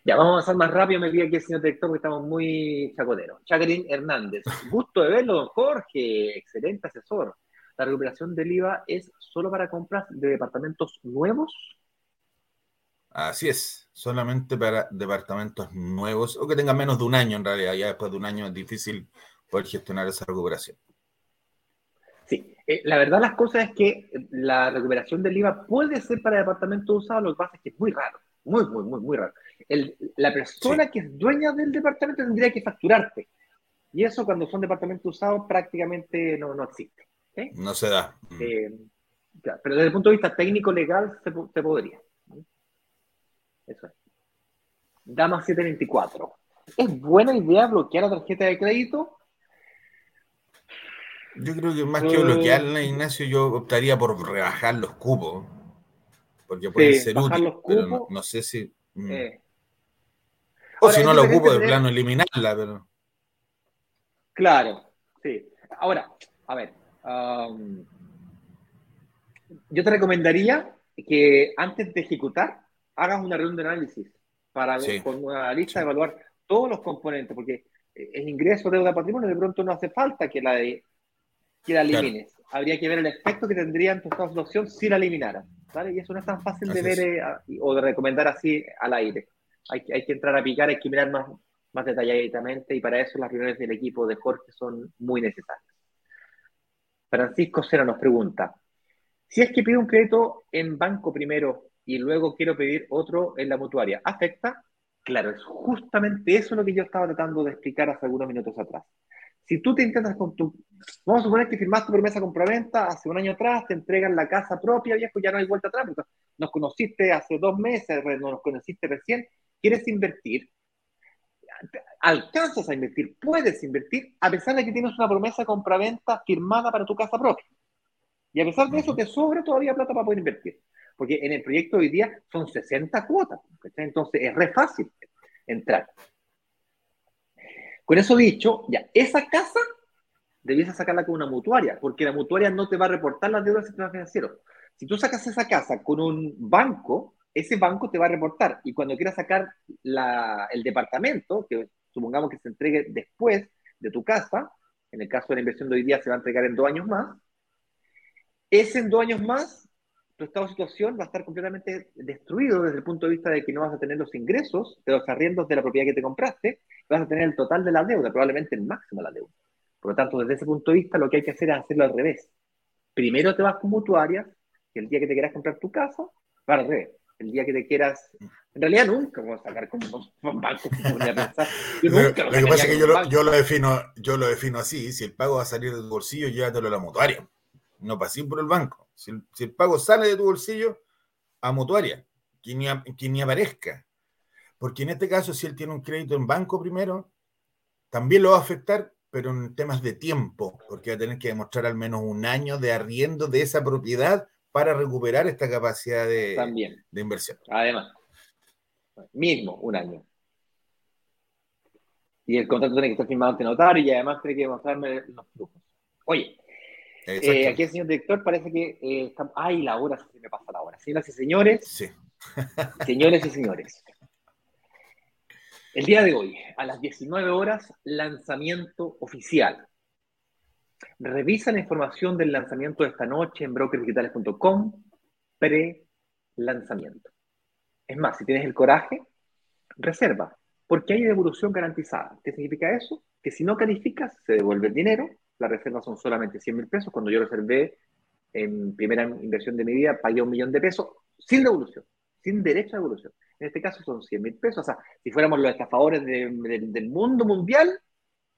Ya, vamos a avanzar más rápido. Me pide aquí el señor director porque estamos muy chacoteros. Jacqueline Hernández. Gusto de verlo, don Jorge. Excelente asesor. ¿La recuperación del IVA es solo para compras de departamentos nuevos? Así es, solamente para departamentos nuevos o que tengan menos de un año en realidad. Ya después de un año es difícil poder gestionar esa recuperación. Sí, eh, la verdad las cosas es que la recuperación del IVA puede ser para departamentos usados, lo que pasa es que es muy raro, muy, muy, muy, muy raro la persona que es dueña del departamento tendría que facturarte. Y eso cuando son departamentos usados prácticamente no, no existe. No se da. Eh, pero desde el punto de vista técnico legal se, podría. Eso es. Dama 724. ¿Es buena idea bloquear la tarjeta de crédito? Yo creo que más que eh, bloquearla, Ignacio, yo optaría por rebajar los cupos. Porque puede ser útil, pero no, sé si. Mm. Eh, o si no lo ocupo de plano eliminarla, pero. Claro, sí. Ahora, a ver. Um, yo te recomendaría que antes de ejecutar hagas una reunión de análisis para con una lista evaluar todos los componentes, porque el ingreso, deuda, patrimonio, de pronto no hace falta que la, de, que la elimines. Habría que ver el efecto que tendría en tu situación si la eliminaras. ¿vale? Y eso no es tan fácil de ver eh, o de recomendar así al aire hay, que entrar a picar, hay que mirar más, más detalladamente y para eso las reuniones del equipo de Jorge son muy necesarias. Francisco Cera nos pregunta, si es que pido un crédito en banco primero y luego quiero pedir otro en la mutuaria, ¿afecta? Claro, es justamente eso lo que yo estaba tratando de explicar hace algunos minutos atrás. Si tú te intentas con tu... Vamos a suponer que firmaste promesa compraventa hace un año atrás, te entregan la casa propia, viejo, ya no hay vuelta atrás, nos conociste hace dos meses, no nos conociste recién, quieres invertir, alcanzas a invertir, puedes invertir, a pesar de que tienes una promesa de compraventa firmada para tu casa propia. Y a pesar de eso, te sobra todavía plata para poder invertir. porque en el proyecto hoy día son 60 cuotas, entonces es re fácil entrar. Con eso dicho, ya, esa casa debiese sacarla con una mutuaria, porque la mutuaria no te va a reportar las deudas del sistema financiero. Si tú sacas esa casa con un banco, ese banco te va a reportar. Y cuando quieras sacar el departamento, que supongamos que se entregue después de tu casa, en el caso de la inversión de hoy día se va a entregar en dos años más, ese en dos años más, tu estado de situación va a estar completamente destruido desde el punto de vista de que no vas a tener los ingresos de los arriendos de la propiedad que te compraste, vas a tener el total de la deuda, probablemente el máximo de la deuda. Por lo tanto, desde ese punto de vista, lo que hay que hacer es hacerlo al revés. Primero te vas con mutuarias, que el día que te quieras comprar tu casa, va al revés. El día que te quieras. En realidad, nunca vamos a sacar como un banco. Yo nunca lo, que pasa es que yo lo, yo lo, defino, yo lo defino así: si el pago va a salir de tu bolsillo, llévatelo a la mutuaria. No pasín por el banco. Si el, pago sale de tu bolsillo, a mutuaria, que ni, que ni aparezca. Porque en este caso, si él tiene un crédito en banco primero, también lo va a afectar pero en temas de tiempo, porque va a tener que demostrar al menos un año de arriendo de esa propiedad para recuperar esta capacidad de, de inversión. Además, mismo un año. Y el contrato tiene que estar firmado ante notario y además tiene que demostrarme los flujos. Oye, eh, aquí el señor director parece que eh, está... Ay, la hora, se me pasa la hora. Señoras y señores. Sí. señores y señores. El día de hoy, a las 19 horas, lanzamiento oficial. Revisa la información del lanzamiento de esta noche en brokersdigitales.com, pre-lanzamiento. Es más, si tienes el coraje, reserva, porque hay devolución garantizada. ¿Qué significa eso? Que si no calificas, se devuelve el dinero. Las reservas son solamente 100 mil pesos. Cuando yo reservé en primera inversión de mi vida, pagué un millón de pesos sin devolución, sin derecho a devolución. En este caso son 100 mil pesos. O sea, si fuéramos los estafadores del mundo mundial,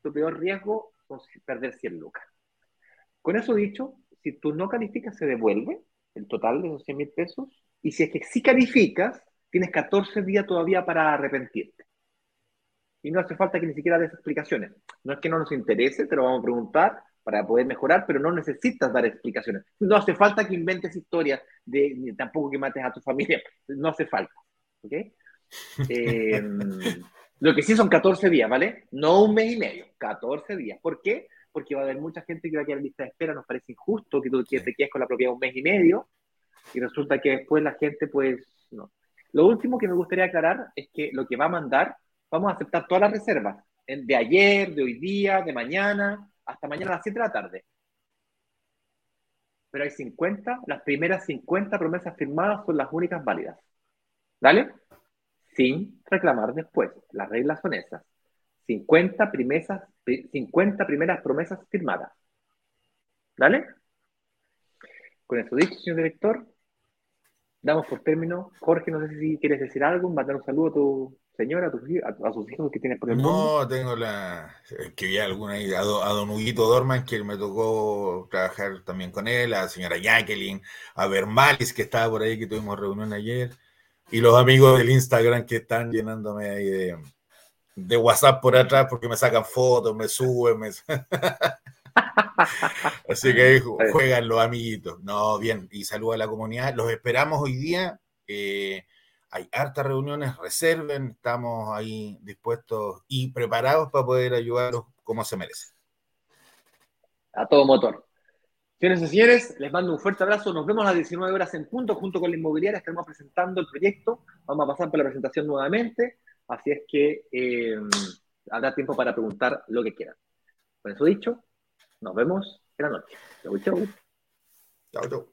tu peor riesgo es perder 100 lucas. Con eso dicho, si tú no calificas, se devuelve el total de esos 100 mil pesos. Y si es que sí calificas, tienes 14 días todavía para arrepentirte. Y no hace falta que ni siquiera des explicaciones. No es que no nos interese, te lo vamos a preguntar para poder mejorar, pero no necesitas dar explicaciones. No hace falta que inventes historias, de, ni tampoco que mates a tu familia. No hace falta. ¿ok? Em, lo que sí son 14 días, ¿vale? No un mes y medio, 14 días. ¿Por qué? Porque va a haber mucha gente que va a quedar en lista de espera, nos parece injusto que tú te quedes con la propiedad un mes y medio y resulta que después la gente, pues, no. Lo último que me gustaría aclarar es que lo que va a mandar, vamos a aceptar todas las reservas, de ayer, de hoy día, de mañana, hasta mañana a las 7 de la tarde. Pero hay 50, las primeras 50 promesas firmadas son las únicas válidas. ¿Dale? Sin reclamar después. Las reglas son esas. 50, 50 primeras promesas firmadas. ¿Dale? Con eso dicho, señor director, damos por término. Jorge, no sé si quieres decir algo, mandar un saludo a tu señora, a, sus hijos que tienes por el mundo. No, tengo la. que vi alguna ahí, a, don Huguito Dorman, que me tocó trabajar también con él, a la señora Jacqueline, a Bermalis, que estaba por ahí, que tuvimos reunión ayer y los amigos del Instagram que están llenándome ahí de, WhatsApp por atrás porque me sacan fotos, me suben. Me... Así que ahí juegan los amiguitos. No, bien, y saludo a la comunidad. Los esperamos hoy día. Eh, hay hartas reuniones, reserven, estamos ahí dispuestos y preparados para poder ayudarlos como se merece. A todo motor. Señores y señores, les mando un fuerte abrazo. Nos vemos a las 19 horas en punto junto con la inmobiliaria. Estaremos presentando el proyecto. Vamos a pasar por la presentación nuevamente. Así es que eh, habrá tiempo para preguntar lo que quieran. Con eso dicho, nos vemos en la noche. Chau, chau. Chau, chau.